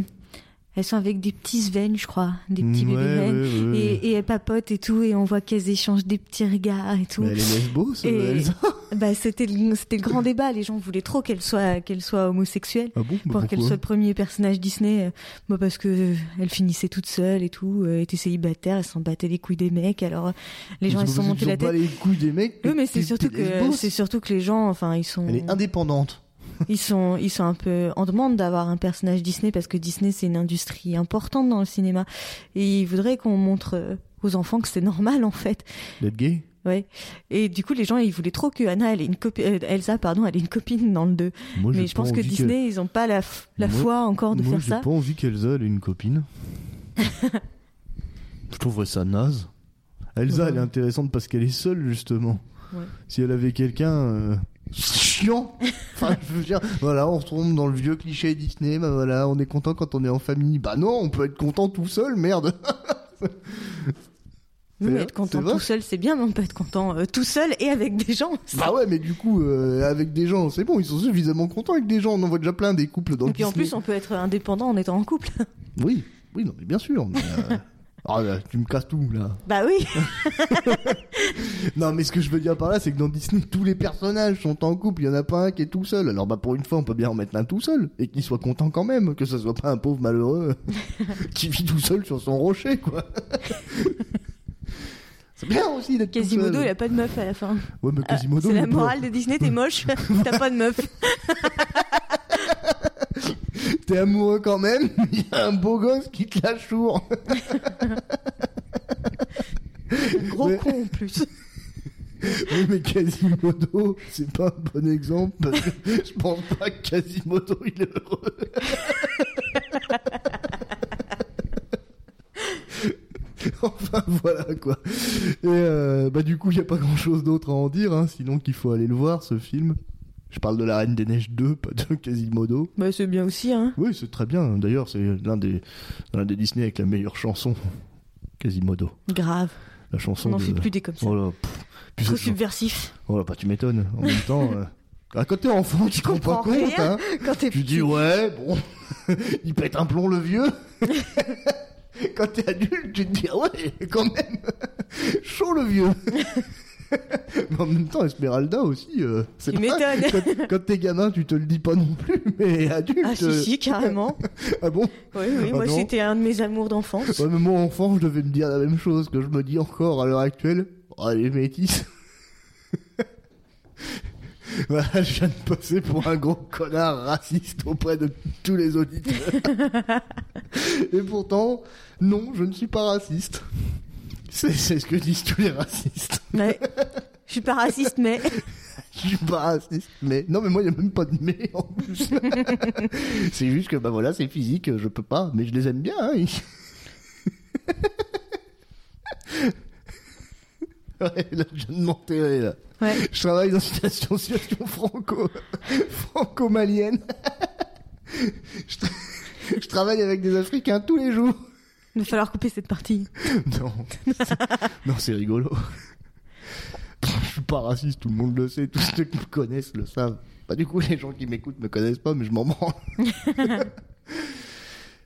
elles sont avec des petits Sven, je crois, des petits Ouais, bébés ouais, Et, elles papotent et tout, et on voit qu'elles échangent des petits regards et tout. Mais elle est lesbo, ça, Et- Bah, c'était le, c'était le grand débat. Les gens voulaient trop qu'elle soit, qu'elle soit homosexuelle. Ah bon Pour qu'elle soit le premier personnage Disney, euh, bah parce que euh, elle finissait toute seule et tout, euh, était célibataire, elle s'en battait les couilles des mecs, alors les gens ils se sont montés la tête. les couilles des mecs. Oui, mais c'est surtout que c'est surtout que les gens, enfin, ils sont, Elle est indépendante. Ils sont, ils sont un peu en demande d'avoir un personnage Disney parce que Disney c'est une industrie importante dans le cinéma et ils voudraient qu'on montre euh, aux enfants que c'est normal en fait. D'être gay? Ouais. Et du coup, les gens ils voulaient trop que Anna, elle ait une copine, Elsa, pardon, elle ait une copine dans le 2. Moi, j'ai Mais je pense que Disney, ils ont pas la, la Moi- foi encore de Moi, faire j'ai ça. pas envie qu'Elsa ait une copine. Je trouverais ça naze. Elsa, Ouais. elle est intéressante parce qu'elle est seule, justement. Ouais. Si elle avait quelqu'un. euh, chiant Enfin, je veux dire, voilà, on tombe dans le vieux cliché Disney, bah voilà, on est content quand on est en famille. Bah non, on peut être content tout seul, merde Oui, mais C'est- être content c'est tout seul, c'est bien, mais on peut être content euh, tout seul et avec des gens. Bah ouais, mais du coup, euh, avec des gens, c'est bon, ils sont suffisamment contents avec des gens. On en voit déjà plein des couples dans et le puis en plus, on peut être indépendant en étant en couple. Oui, oui, non, mais bien sûr. Mais, euh, ah, là, tu me casses tout, là. bah oui. Non, mais ce que je veux dire par là, c'est que dans Disney, tous les personnages sont en couple. Il y en a pas un qui est tout seul. Alors, bah, pour une fois, on peut bien en mettre un tout seul. Et qu'il soit content quand même. Que ce soit pas un pauvre malheureux qui vit tout seul sur son rocher, quoi. c'est bien aussi d'être Quasimodo, il a pas de meuf à la fin. Ouais, mais Ah, Quasimodo. c'est la morale de Disney, t'es moche, t'as pas de meuf. T'es amoureux quand même. Il y a un beau gosse qui te la choure. Gros Mais- con en plus. Oui, mais Quasimodo, c'est pas un bon exemple parce que je pense pas que Quasimodo il est heureux. enfin voilà quoi. Et euh, bah du coup il y a pas grand chose d'autre à en dire, hein, sinon qu'il faut aller le voir ce film. Je parle de la Reine des Neiges 2, pas de Quasimodo. Bah c'est bien aussi, hein. Oui, c'est très bien. D'ailleurs, c'est l'un des, l'un des Disney avec la meilleure chanson. Quasimodo. Grave. La chanson On n'en de... fait plus des comme ça. Oh là, pff. Puis Trop subversif. Oh là, bah tu m'étonnes. En même temps, euh, à côté enfant, tu te rends pas comprends compte, hein. Quand t'es Tu dis ouais, bon, il pète un plomb le vieux. quand t'es adulte, tu te dis ah ouais, quand même, chaud le vieux. mais en même temps, Esmeralda aussi, euh, c'est Tu pas- m'étonnes. Quand, quand t'es gamin, tu te le dis pas non plus, mais adulte. Ah si, euh, si, carrément. ah bon? Oui, oui, Ah moi non. c'était un de mes amours d'enfance. Ouais, mais moi, enfant, je devais me dire la même chose que je me dis encore à l'heure actuelle. Oh, les métis. voilà, je viens de passer pour un gros connard raciste auprès de tous les auditeurs. Et pourtant, non, je ne suis pas raciste. C'est, ce que disent tous les racistes. Ouais. Je suis pas raciste, mais Je suis pas raciste, mais non, mais moi, il n'y a même pas de mais en plus. c'est juste que, bah voilà, c'est physique, je peux pas, mais je les aime bien, hein. ils- Ouais, là, je viens de m'enterrer, là. ouais. Je travaille dans une association franco, franco-malienne. Je, tra- travaille avec des Africains tous les jours. Il va falloir couper cette partie. Non, non, c'est rigolo. Je suis pas raciste, tout le monde le sait, tous ceux qui me connaissent le savent. Bah, du coup, les gens qui m'écoutent me connaissent pas, mais je m'en branle.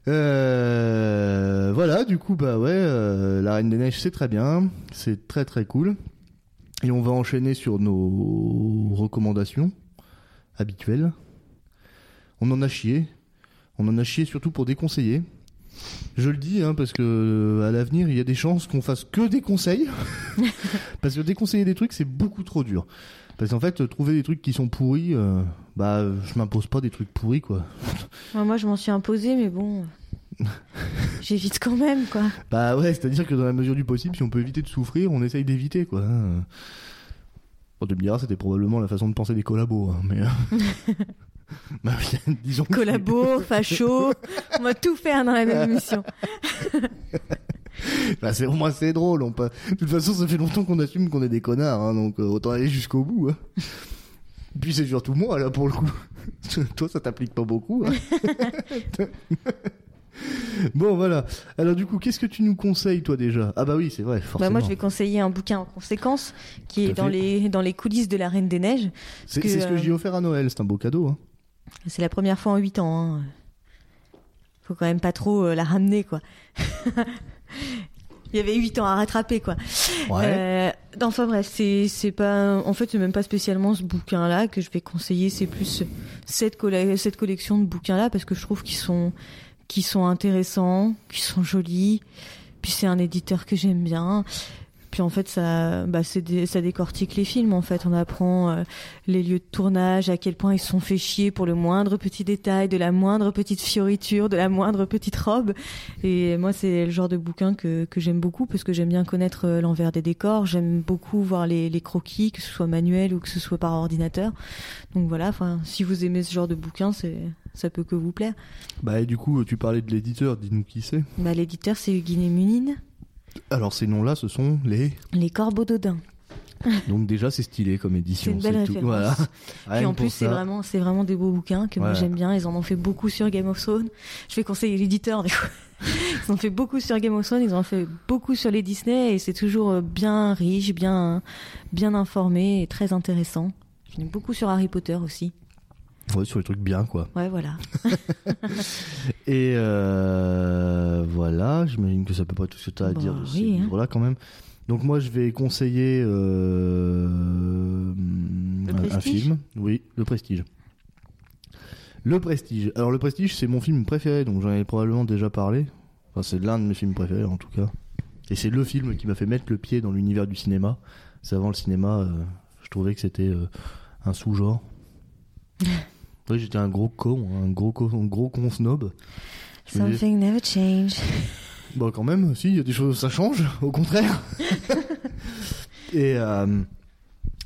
Euh, voilà, du coup, bah ouais, euh, la Reine des Neiges, c'est très bien, c'est très très cool. Et on va enchaîner sur nos recommandations habituelles. On en a chié. On en a chié surtout pour déconseiller. Je le dis, hein, parce que euh, à l'avenir, il y a des chances qu'on fasse que des conseils. parce que déconseiller des trucs, c'est beaucoup trop dur. Parce qu'en fait, trouver des trucs qui sont pourris, euh, bah, je m'impose pas des trucs pourris, quoi. Ouais, moi, je m'en suis imposé, mais bon. J'évite quand même, quoi. Bah ouais, c'est-à-dire que dans la mesure du possible, si on peut éviter de souffrir, on essaye d'éviter, quoi. hein. Bon, tu me diras, c'était probablement la façon de penser des collabos, hein, mais... bah, disons Collabo, facho, on va tout faire dans la même émission. Bah, c'est au moins c'est drôle. On peut... De toute façon, ça fait longtemps qu'on assume qu'on est des connards, hein, donc euh, autant aller jusqu'au bout. Hein. Puis c'est surtout moi là pour le coup. Toi, ça t'applique pas beaucoup. hein. bon voilà. Alors du coup, qu'est-ce que tu nous conseilles toi déjà? Ah bah oui, c'est vrai. Bah, Forcément. moi, je vais conseiller un bouquin en conséquence qui est dans fait. les, dans les coulisses de la Reine des Neiges. C'est ce que euh, j'ai offert à Noël. C'est un beau cadeau. Hein. C'est la première fois en 8 ans. Hein. Faut quand même pas trop euh, la ramener, quoi. Il y avait 8 ans à rattraper, quoi. Euh, enfin bref, c'est c'est pas en fait c'est même pas spécialement ce bouquin là que je vais conseiller, c'est plus cette cette collection de bouquins là parce que je trouve qu'ils sont qui sont intéressants, qui sont jolis. Puis c'est un éditeur que j'aime bien. Puis en fait ça bah ça décortique les films en fait, on apprend euh, les lieux de tournage, à quel point ils sont fait chier pour le moindre petit détail, de la moindre petite fioriture, de la moindre petite robe. Et moi, c'est le genre de bouquin que, que j'aime beaucoup parce que j'aime bien connaître euh, l'envers des décors. J'aime beaucoup voir les, les croquis, que ce soit manuel ou que ce soit par ordinateur. Donc voilà, enfin, si vous aimez ce genre de bouquin, c'est ça peut que vous plaire. Bah et du coup, tu parlais de l'éditeur. Dis-nous qui c'est. Bah, l'éditeur, c'est Huguin Munine, Alors ces noms-là, ce sont les. Les Corbeaux d'Odin. Donc déjà, c'est stylé comme édition. C'est une belle tout. référence. Voilà. Puis Rien en que pour plus, c'est vraiment, c'est vraiment des beaux bouquins que moi j'aime bien. Ils en ont fait beaucoup sur Game of Thrones. Je vais conseiller l'éditeur, du coup. Ils ont fait beaucoup sur Game of Thrones, ils en ont fait beaucoup sur les Disney et c'est toujours euh, bien riche, bien, bien informé et très intéressant. J'en ai beaucoup sur Harry Potter aussi. Ouais, sur les trucs bien, quoi. Ouais, voilà. Et euh, voilà, j'imagine que ça peut pas tout ce que tu as à Bah dire de ces oui, hein. livres-là quand même. Donc moi je vais conseiller euh, un, film. Oui, Le Prestige. Le Prestige. Alors Le Prestige c'est mon film préféré, donc j'en ai probablement déjà parlé. Enfin c'est l'un de mes films préférés en tout cas. Et c'est le film qui m'a fait mettre le pied dans l'univers du cinéma. C'est avant le cinéma, euh, je trouvais que c'était euh, un sous-genre. oui, j'étais un gros con, un gros con, un gros con snob. Je me disais- Something never change. Bon, quand même, si, il y a des choses, ça change, au contraire. Et euh,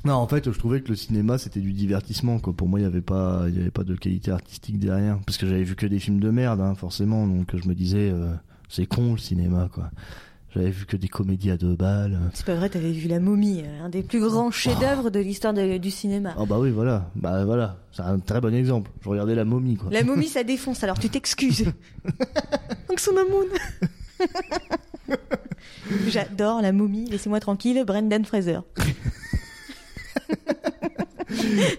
non, en fait, je trouvais que le cinéma c'était du divertissement. Quoi. Pour moi, il n'y avait pas, il y avait pas de qualité artistique derrière, parce que j'avais vu que des films de merde, hein, forcément. Donc je me disais, euh, c'est con le cinéma, quoi. J'avais vu que des comédies à deux balles. C'est pas vrai, t'avais vu La Momie, euh, un des plus grands chefs-d'œuvre de l'histoire du cinéma. Ah bah oui, voilà, bah voilà, c'est un très bon exemple. Je regardais la momie, quoi. La Momie, ça défonce, alors tu t'excuses. Donc son amour. J'adore La Momie, laissez-moi tranquille, Brendan Fraser.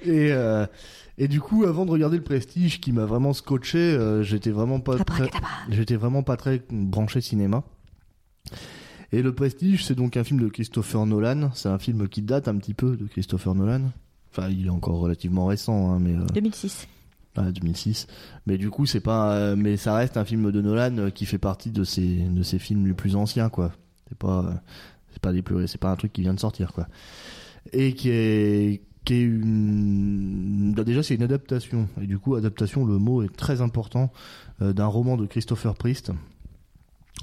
Et, euh, et du coup, avant de regarder le Prestige, qui m'a vraiment scotché, euh, j'étais vraiment pas très, Abracadabra. j'étais vraiment pas très branché cinéma. Et le Prestige, c'est donc un film de Christopher Nolan. C'est un film qui date un petit peu de Christopher Nolan. Enfin, il est encore relativement récent, hein, mais euh, 2006. ah, 2006. Mais du coup, c'est pas, euh, mais ça reste un film de Nolan euh, qui fait partie de ses de ses films les plus anciens, quoi. C'est pas, euh, c'est pas des plus, c'est pas un truc qui vient de sortir, quoi. Et qui est qui est une bah, déjà c'est une adaptation et du coup adaptation le mot est très important d'un roman de Christopher Priest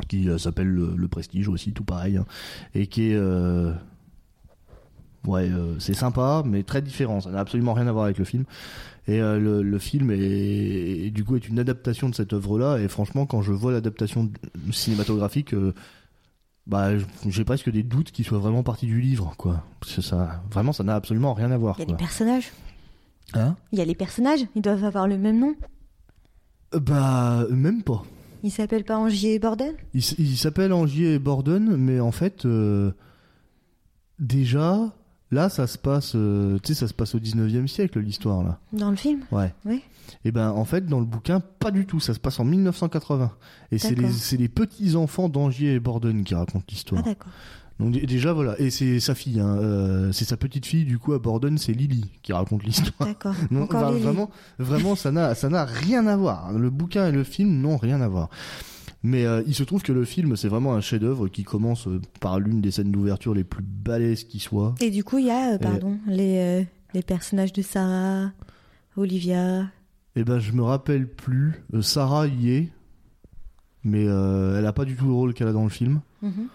qui euh, s'appelle le, Le Prestige aussi tout pareil hein, et qui est euh, ouais euh, c'est sympa mais très différent ça n'a absolument rien à voir avec le film et euh, le, le film est, est- du coup est une adaptation de cette œuvre là et franchement quand je vois l'adaptation cinématographique euh, bah j'ai presque des doutes qu'il soit vraiment parti du livre quoi parce que ça vraiment ça n'a absolument rien à voir Il y a quoi. des personnages. Hein? Il y a les personnages, ils doivent avoir le même nom. Bah, même pas. Il s'appelle pas Angier et Borden? Il, s'appelle Angier et Borden, mais en fait, euh, déjà, là, ça se passe, euh, tu sais, ça se passe au 19e siècle, l'histoire, là. Dans le film? Ouais. Oui. Et ben, en fait, dans le bouquin, pas du tout. Ça se passe en 1980. Et c'est les, petits-enfants d'Angier et Borden qui racontent Ah l'histoire. d'accord. Donc, déjà, voilà. Et c'est sa fille, hein, euh, c'est sa petite fille, du coup, à Borden, c'est Lily qui raconte l'histoire. D'accord. Non, Lily. vraiment, vraiment, ça n'a, ça n'a rien à voir. Le bouquin et le film n'ont rien à voir. Mais euh, il se trouve que le film, c'est vraiment un chef-d'œuvre qui commence euh, par l'une des scènes d'ouverture les plus balèzes qui soient. Et du coup, il y a, euh, pardon, les, les personnages de Sarah, Olivia. Eh ben, je me rappelle plus. Sarah y est, mais elle a pas du tout le rôle qu'elle a dans le film. Mhm.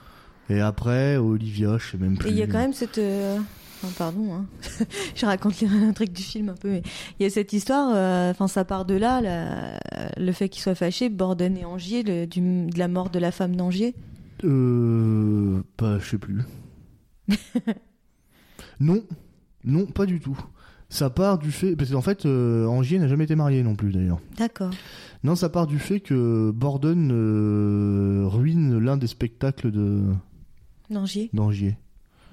Et après, Olivia, je sais même plus. Et il y a quand même cette. euh, enfin, pardon, hein. je raconte truc du film un peu, mais il y a cette histoire. euh, Enfin, ça part de là, la- le fait qu'ils soient fâchés, Borden et Angier, le- du- de la mort de la femme d'Angier. Euh, bah, je sais plus. non, non, pas du tout. Ça part du fait, parce qu'en fait, euh, Angier n'a jamais été marié non plus d'ailleurs. D'accord. Non, ça part du fait que Borden euh, ruine l'un des spectacles de D'Angier. d'Angier.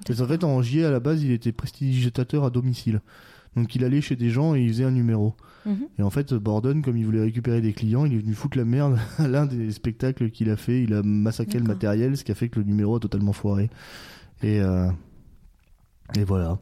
Parce qu'en fait, Angier, à la base, il était prestigitateur à domicile. Donc il allait chez des gens et il faisait un numéro. Mhm. Et en fait, Borden, comme il voulait récupérer des clients, il est venu foutre la merde à l'un des spectacles qu'il a fait. Il a massacré le matériel, ce qui a fait que le numéro a totalement foiré. Et, euh, et voilà.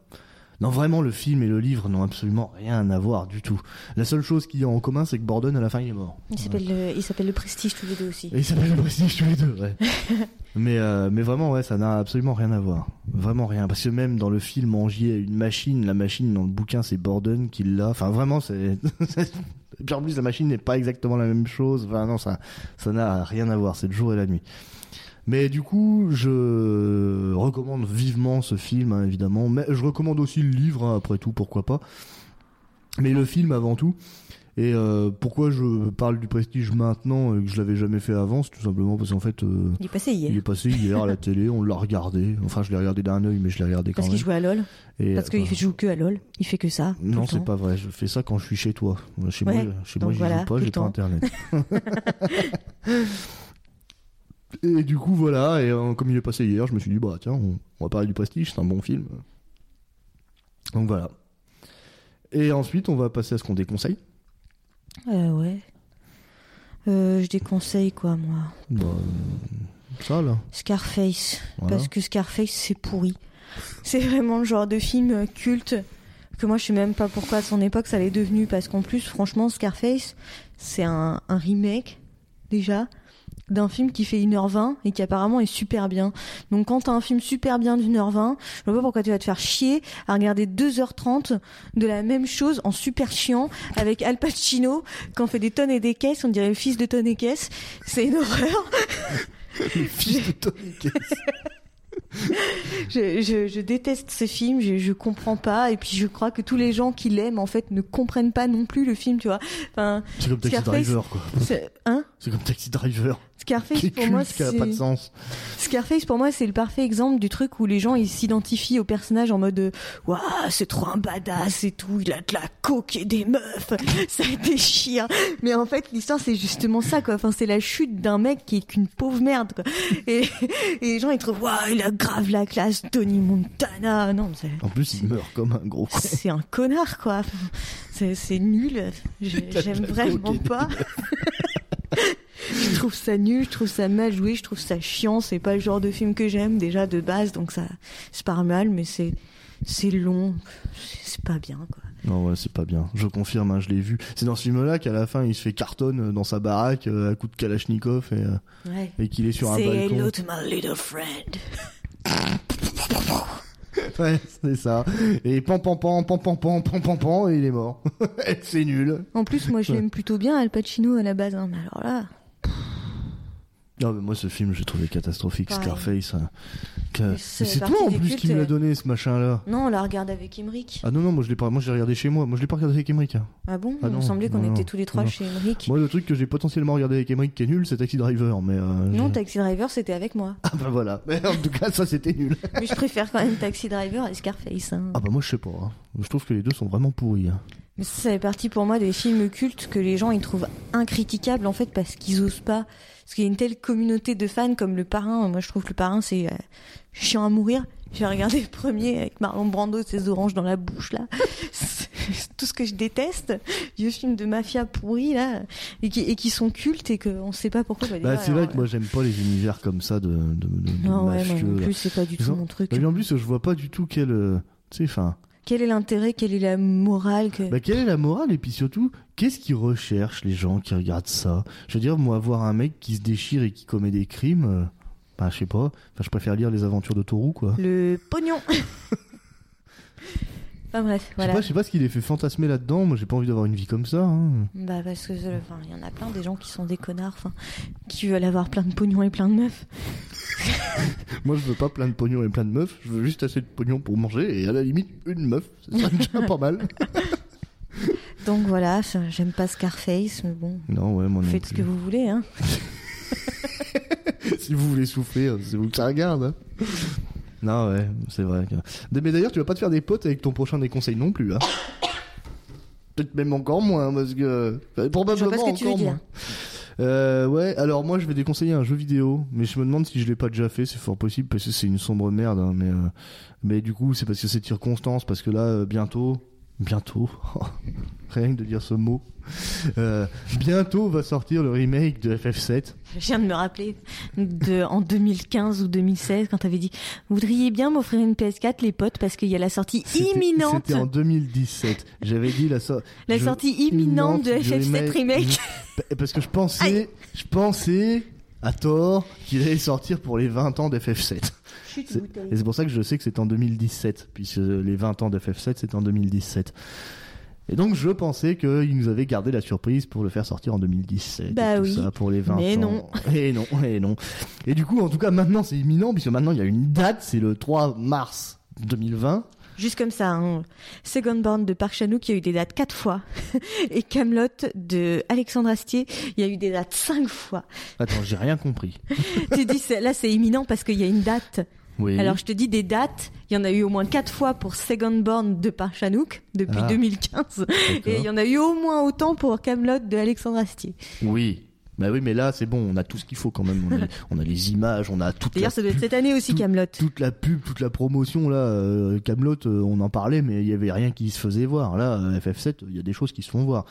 Non, vraiment, le film et le livre n'ont absolument rien à voir du tout. La seule chose qu'il y a en commun, c'est que Borden, à la fin, il est mort. Il s'appelle le, il s'appelle le Prestige tous les deux aussi. Et ils s'appellent le Prestige tous les deux, ouais. mais, euh, mais vraiment, ouais, ça n'a absolument rien à voir. Vraiment rien. Parce que même dans le film, Angier a une machine. La machine, dans le bouquin, c'est Borden qui l'a. Enfin, vraiment, c'est. Puis en plus, la machine n'est pas exactement la même chose. Enfin, non, ça ça n'a rien à voir. C'est le jour et la nuit. Mais du coup, je recommande vivement ce film, hein, évidemment. Mais je recommande aussi le livre, hein, après tout, pourquoi pas. Mais le film avant tout. Et euh, pourquoi je parle du prestige maintenant et que je l'avais jamais fait avant, c'est tout simplement parce qu'en fait, euh, Il est passé il hier. est passé hier à la télé, on l'a regardé. Enfin, je l'ai regardé d'un œil, mais je l'ai regardé quand Parce même. qu'il jouait à LoL. Et, Parce euh, qu'il joue que à LoL. Il fait que ça. non, c'est pas vrai. Je fais ça quand je suis chez toi. Chez Ouais, moi, chez moi, j'y voilà, joue pas, j'ai pas internet. et du coup, voilà. Et euh, comme il est passé hier, je me suis dit, bah tiens, on, on va parler du Prestige, c'est un bon film. Donc voilà. Et ensuite, on va passer à ce qu'on déconseille. Euh, ouais. Euh, je déconseille quoi, moi? Bah, ça là. Scarface. Voilà. Parce que Scarface, c'est pourri. C'est vraiment le genre de film euh, culte que moi, je sais même pas pourquoi à son époque ça l'est devenu. Parce qu'en plus, franchement, Scarface, c'est un, un remake, déjà, d'un film qui fait 1h20 et qui apparemment est super bien. Donc quand t'as un film super bien d'une heure 20, je vois pas pourquoi tu vas te faire chier à regarder 2h30 de la même chose en super chiant avec Al Pacino quand on fait des tonnes et des caisses, on dirait le fils de tonnes et caisses. C'est une horreur. Le fils de Tony Cates. Je, je, je déteste ce film, je, je comprends pas, et puis je crois que tous les gens qui l'aiment en fait ne comprennent pas non plus le film, tu vois. Enfin, C'est comme Taxi. Driver, quoi. c'est- hein? C'est comme Taxi Driver. Scarface Qui pour moi, culte, qui a pas de c'est sens. Scarface pour moi c'est le parfait exemple du truc où les gens ils s'identifient au personnage en mode waouh c'est trop un badass et tout, il a de la coke et des meufs, ça déchire. Mais en fait l'histoire c'est justement ça quoi. Enfin c'est la chute d'un mec qui est qu'une pauvre merde quoi. Et, et les gens ils trouvent waouh il a grave la classe, Tony Montana. Non En plus, il meurt comme un gros c'est un connard quoi. C'est nul. J'aime vraiment pas. je trouve ça nul, je trouve ça mal joué, je trouve ça chiant. C'est pas le genre de film que j'aime déjà de base, donc ça c'est pas mal, mais c'est c'est long, c'est c'est pas bien quoi. Non, ouais, c'est pas bien. Je confirme, hein, je l'ai vu. C'est dans ce film-là qu'à la fin, il se fait cartonne dans sa baraque euh, à coup de Kalachnikov et, euh, Ouais. et qu'il est sur un C'est balcon. to my little friend. Ouais, c'est ça. Et pan pan pan pan pan pan pan pan pan et il est mort. C'est nul. En plus, moi, je l'aime plutôt bien, Al Pacino à la base. hein, mais alors là, Non, mais moi, ce film, j'ai trouvé catastrophique. Pareil. Scarface. hein. C'est toi en plus qui me l'a euh. donné ce machin-là. non, on la regarde avec Emmerich. Ah non, non, moi je l'ai pas, moi regardé chez moi. Moi je l'ai pas regardé avec Emmerich. hein. Ah bon? Ah Il me semblait qu'on était tous les trois non. chez Emmerich. Moi, le truc que j'ai potentiellement regardé avec Emmerich qui est nul, c'est Taxi Driver. Mais euh, Non, Taxi Driver, c'était avec moi. Ah bah voilà. Mais en tout cas, ça c'était nul. Mais je préfère quand même Taxi Driver et Scarface. hein. Ah bah moi je sais pas. hein. Je trouve que les deux sont vraiment pourris. Mais ça, ça fait partie pour moi des films cultes que les gens ils trouvent incriticables en fait parce qu'ils osent pas. Parce qu'il y a une telle communauté de fans comme le parrain. Moi je trouve que le parrain c'est euh, chiant à mourir. J'ai regardé le premier avec Marlon Brando, ses oranges dans la bouche là. C'est tout ce que je déteste. Vieux films de mafia pourris là et qui, et qui sont cultes et qu'on sait pas pourquoi. Bah, Bah, c'est vrai que moi j'aime pas les univers comme ça de, de, de, de Non ouais, mafieux. non là. plus c'est pas du tout mon truc. Mais en plus, je vois pas du tout quel. euh, Tu sais, enfin. Quel est l'intérêt Quelle est la morale que... Bah, quelle est la morale et puis surtout, qu'est-ce qu'ils recherchent les gens qui regardent ça? Je veux dire, moi, voir un mec qui se déchire et qui commet des crimes, euh, bah, je sais pas. Enfin, je préfère lire les aventures de Toru, quoi. Le pognon. enfin bref, Je sais voilà. pas, je sais pas ce qui les fait fantasmer là-dedans. Moi, j'ai pas envie d'avoir une vie comme ça. hein. Bah parce que euh, enfin il y en a plein des gens qui sont des connards, enfin qui veulent avoir plein de pognon et plein de meufs. Moi, je veux pas plein de pognon et plein de meufs. Je veux juste assez de pognon pour manger et à la limite une meuf. Ça serait déjà pas mal. Donc voilà, j'aime pas Scarface, mais bon, Non, ouais, moi non faites ce que vous voulez hein. si vous voulez souffrir, c'est vous que ça regarde. hein. Non, ouais, c'est vrai. que- Mais d'ailleurs, tu vas pas te faire des potes avec ton prochain déconseil non plus. Hein. Peut-être même encore moins, parce que. enfin, Je probablement vois pas ce que tu veux encore dire. moins. Euh, ouais, alors moi je vais déconseiller un jeu vidéo, mais je me demande si je l'ai pas déjà fait, c'est fort possible parce que c'est une sombre merde, hein, mais euh, mais du coup c'est parce que c'est circonstance, parce que là euh, bientôt, bientôt, rien que de dire ce mot, euh, bientôt va sortir le remake de FF7. Je viens de me rappeler de en 2015 ou 2016 quand t'avais dit voudriez bien m'offrir une PS4 les potes parce qu'il y a la sortie imminente, C'était en 2017. J'avais dit la, so- la je- sortie imminente de du FF7 remake. Pa- Parce que je pensais, je pensais à tort qu'il allait sortir pour les 20 ans d'FF7. Chut, C'est- bouteille. Et c'est pour ça que je sais que c'est en 2017, puisque les 20 ans d'FF7 c'est en 2017. Et donc je pensais qu'ils nous avaient gardé la surprise pour le faire sortir en 2017. et Bah tout oui. ça pour les 20 Mais ans. non. Et non, et non. Et du coup, en tout cas, maintenant c'est imminent, puisque maintenant il y a une date, c'est le 3 mars 2020. Juste comme ça, hein. Second Born de Park Chan-wook, il y a eu des dates quatre fois. Et Camelot de Alexandre Astier, il y a eu des dates cinq fois. Attends, j'ai rien compris. tu dis, là, c'est imminent parce qu'il y a une date. Oui. Alors, je te dis des dates. Il y en a eu au moins quatre fois pour Second Born de Park Chan-wook depuis Ah. 2015. Et D'accord. il y en a eu au moins autant pour Camelot de Alexandre Astier. Oui. Bah oui, mais là, c'est bon, on a tout ce qu'il faut quand même. On a, on a les images, on a toute D'ailleurs, ça doit être pub, cette année aussi, Camelot. toute la pub, toute la promotion, là. euh, Camelot, euh, on en parlait, mais il y avait rien qui se faisait voir. Là, euh, FF7, il y a des choses qui se font voir.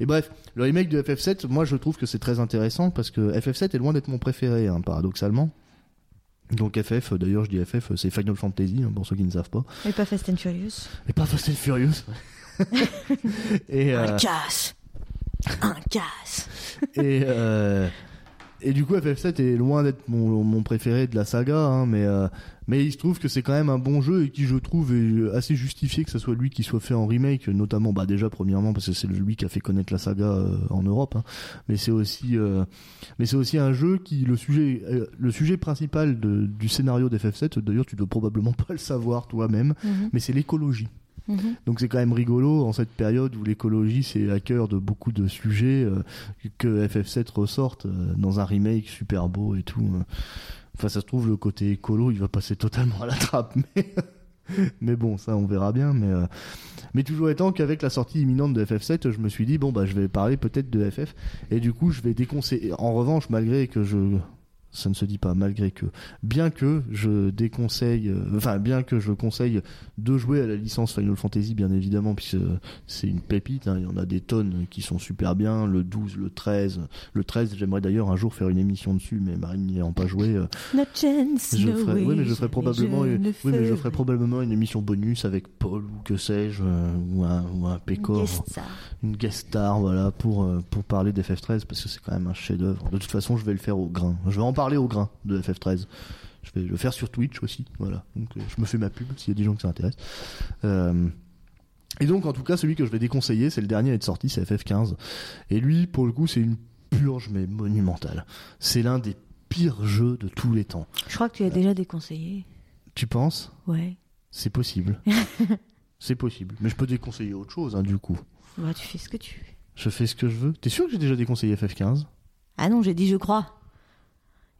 Et bref, le remake de FF7, moi, je trouve que c'est très intéressant parce que FF7 est loin d'être mon préféré, hein, paradoxalement. Donc FF, d'ailleurs je dis FF, c'est Final Fantasy, hein, pour ceux qui ne savent pas. Et pas Fast and Furious. Et pas Fast and Furious. et, euh, Un casse. Un casse. et, euh, et du coup, FF7 est loin d'être mon, mon préféré de la saga, hein, mais, euh, mais il se trouve que c'est quand même un bon jeu et qui, je trouve, est assez justifié que ce soit lui qui soit fait en remake, notamment, bah, déjà, premièrement, parce que c'est lui qui a fait connaître la saga euh, en Europe, hein, mais c'est aussi, euh, mais c'est aussi un jeu qui, le sujet, le sujet principal de, du scénario d'FF7, d'ailleurs, tu dois probablement pas le savoir toi-même, Mhm, mais c'est l'écologie. Mhm. Donc c'est quand même rigolo en cette période où l'écologie c'est à cœur de beaucoup de sujets euh, que FF7 ressorte euh, dans un remake super beau et tout. euh. Enfin ça se trouve le côté écolo il va passer totalement à la trappe mais mais bon ça on verra bien mais euh, mais toujours étant qu'avec la sortie imminente de FF7 je me suis dit bon bah je vais parler peut-être de FF et du coup je vais déconseiller en revanche malgré que je ça ne se dit pas malgré que bien que je déconseille euh, enfin bien que je conseille de jouer à la licence Final Fantasy bien évidemment puisque c'est une pépite hein, il y en a des tonnes qui sont super bien le 12 le 13 le 13 j'aimerais d'ailleurs un jour faire une émission dessus mais Marine n'y ayant pas joué euh, No chance, je no ferai, oui, mais je ferai probablement, je une, ne oui, mais je ferai probablement une émission bonus avec Paul ou que sais-je, euh, ou un, ou un Pécor, Guest star. une guest star, voilà, pour, euh, pour parler d'FF13 parce que c'est quand même un chef-d'œuvre. De toute façon, je vais le faire au grain. Je vais en parler au grain de FF13. Je vais le faire sur Twitch aussi, voilà. Donc, euh, je me fais ma pub s'il y a des gens qui s'intéressent. Euh, et donc, en tout cas, celui que je vais déconseiller, c'est le dernier à être sorti, c'est FF15. Et lui, pour le coup, c'est une purge, mais monumentale. C'est l'un des pires jeux de tous les temps. Je crois que tu as déjà déconseillé. Tu penses? Ouais. C'est possible. c'est possible. Mais je peux déconseiller autre chose, hein, du coup. Bah, tu fais ce que tu veux. Je fais ce que je veux. T'es sûr que j'ai déjà déconseillé FF15 Ah non, j'ai dit je crois.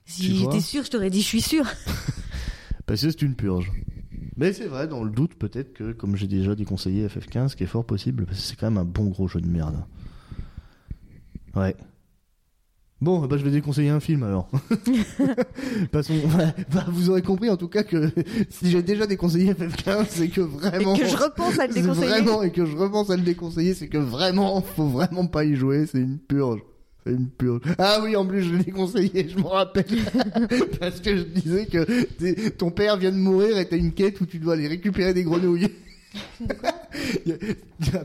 Si j'étais sûr, je t'aurais dit je suis sûr. Parce que c'est une purge. Mais c'est vrai, dans le doute, peut-être que, comme j'ai déjà déconseillé FF15, ce qui est fort possible, parce que c'est quand même un bon gros jeu de merde. Ouais. Bon, bah, je vais déconseiller un film alors. Passons. Bah, vous aurez compris en tout cas que si j'ai déjà déconseillé FF15, c'est que vraiment. Et que je repense à le déconseiller. Vraiment, et que je repense à le déconseiller, c'est que vraiment, faut vraiment pas y jouer, c'est une purge. C'est une purge. Ah oui, en plus, je l'ai déconseillé, je me rappelle. Parce que je disais que ton père vient de mourir et t'as une quête où tu dois aller récupérer des grenouilles.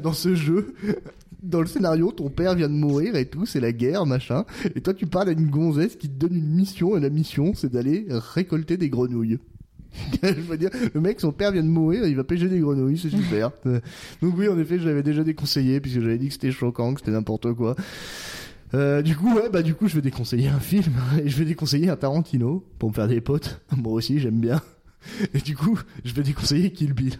Dans ce jeu, dans le scénario, ton père vient de mourir et tout, c'est la guerre, machin. Et toi, tu parles à une gonzesse qui te donne une mission, et la mission, c'est d'aller récolter des grenouilles. je veux dire, le mec, son père vient de mourir, il va pêcher des grenouilles, c'est super. Donc oui, en effet, je l'avais déjà déconseillé, puisque j'avais dit que c'était choquant, que c'était n'importe quoi. Euh, du coup, ouais, bah du coup, je vais déconseiller un film, et je vais déconseiller un Tarantino, pour me faire des potes. Moi aussi, j'aime bien. Et du coup, je vais déconseiller Kill Bill.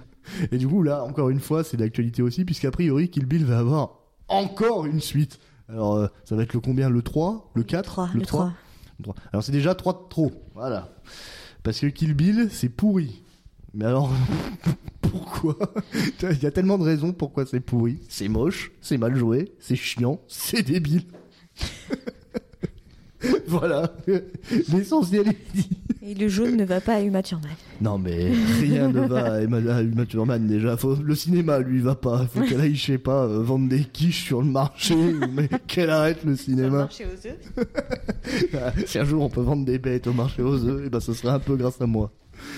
Et du coup, là, encore une fois, c'est d'actualité aussi, puisqu'a priori, Kill Bill va avoir encore une suite. Alors, euh, ça va être le combien? Le 3 Le 4 3, le 3. le 3. Alors, c'est déjà 3 de trop. Voilà. Parce que Kill Bill, c'est pourri. Mais alors, pourquoi? Il y a tellement de raisons pourquoi c'est pourri. C'est moche, c'est mal joué, c'est chiant, c'est débile. voilà. L'essentiel est dit. Et le jaune ne va pas à Uma Thurman. Non mais rien ne va à Uma Thurman déjà. Faut, le cinéma lui va pas. Faut qu'elle aille, je sais pas, euh, vendre des quiches sur le marché, mais qu'elle arrête le cinéma. aux œufs. si un jour on peut vendre des bêtes au marché aux œufs, et ben ce serait un peu grâce à moi.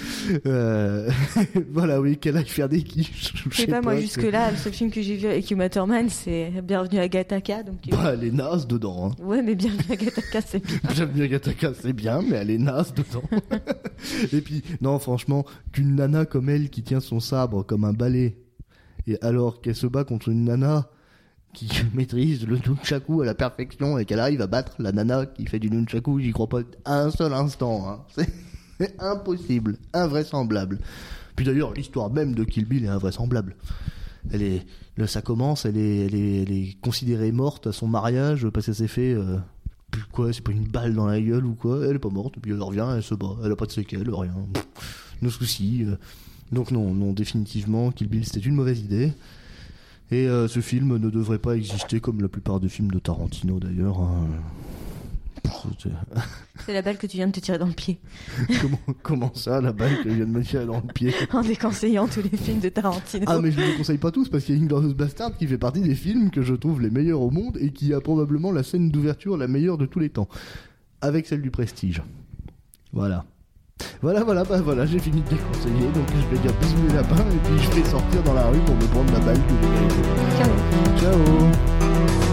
Euh, voilà, oui, qu'elle aille faire des quiches. Je sais pas, moi, jusque-là, le seul film que j'ai vu avec Uma Thurman, c'est Bienvenue à Gataka. Donc, euh, Bah, elle est naze dedans. Hein. ouais, mais Bienvenue à Gataka, c'est bien. J'aime bien Gataka, c'est bien, mais elle est naze dedans. et puis, non, franchement, qu'une nana comme elle qui tient son sabre comme un balai, et alors qu'elle se bat contre une nana qui maîtrise le nunchaku à la perfection et qu'elle arrive à battre la nana qui fait du nunchaku, j'y crois pas un seul instant. Hein. Impossible, invraisemblable. Puis d'ailleurs, l'histoire même de Kill Bill est invraisemblable. Elle est, ça commence, elle est, elle est, elle est considérée morte à son mariage parce qu'elle s'est fait, euh, quoi, c'est pas une balle dans la gueule ou quoi. Elle est pas morte, puis elle revient, elle se bat, elle a pas de séquelles, rien. Nos soucis. euh. Donc non, non, définitivement, Kill Bill c'était une mauvaise idée. Et euh, ce film ne devrait pas exister comme la plupart des films de Tarantino d'ailleurs. hein. C'était- C'est la balle que tu viens de te tirer dans le pied. comment, comment ça, la balle que je viens de me tirer dans le pied? En déconseillant tous les films de Tarantino. Ah mais je ne les conseille pas tous parce qu'il y a Inglourious Bastard qui fait partie des films que je trouve les meilleurs au monde et qui a probablement la scène d'ouverture la meilleure de tous les temps. Avec celle du Prestige. Voilà. Voilà, voilà, bah voilà, j'ai fini de déconseiller, donc je vais dire bisous les lapins et puis je vais sortir dans la rue pour me prendre la balle que j'ai. Ciao. Ciao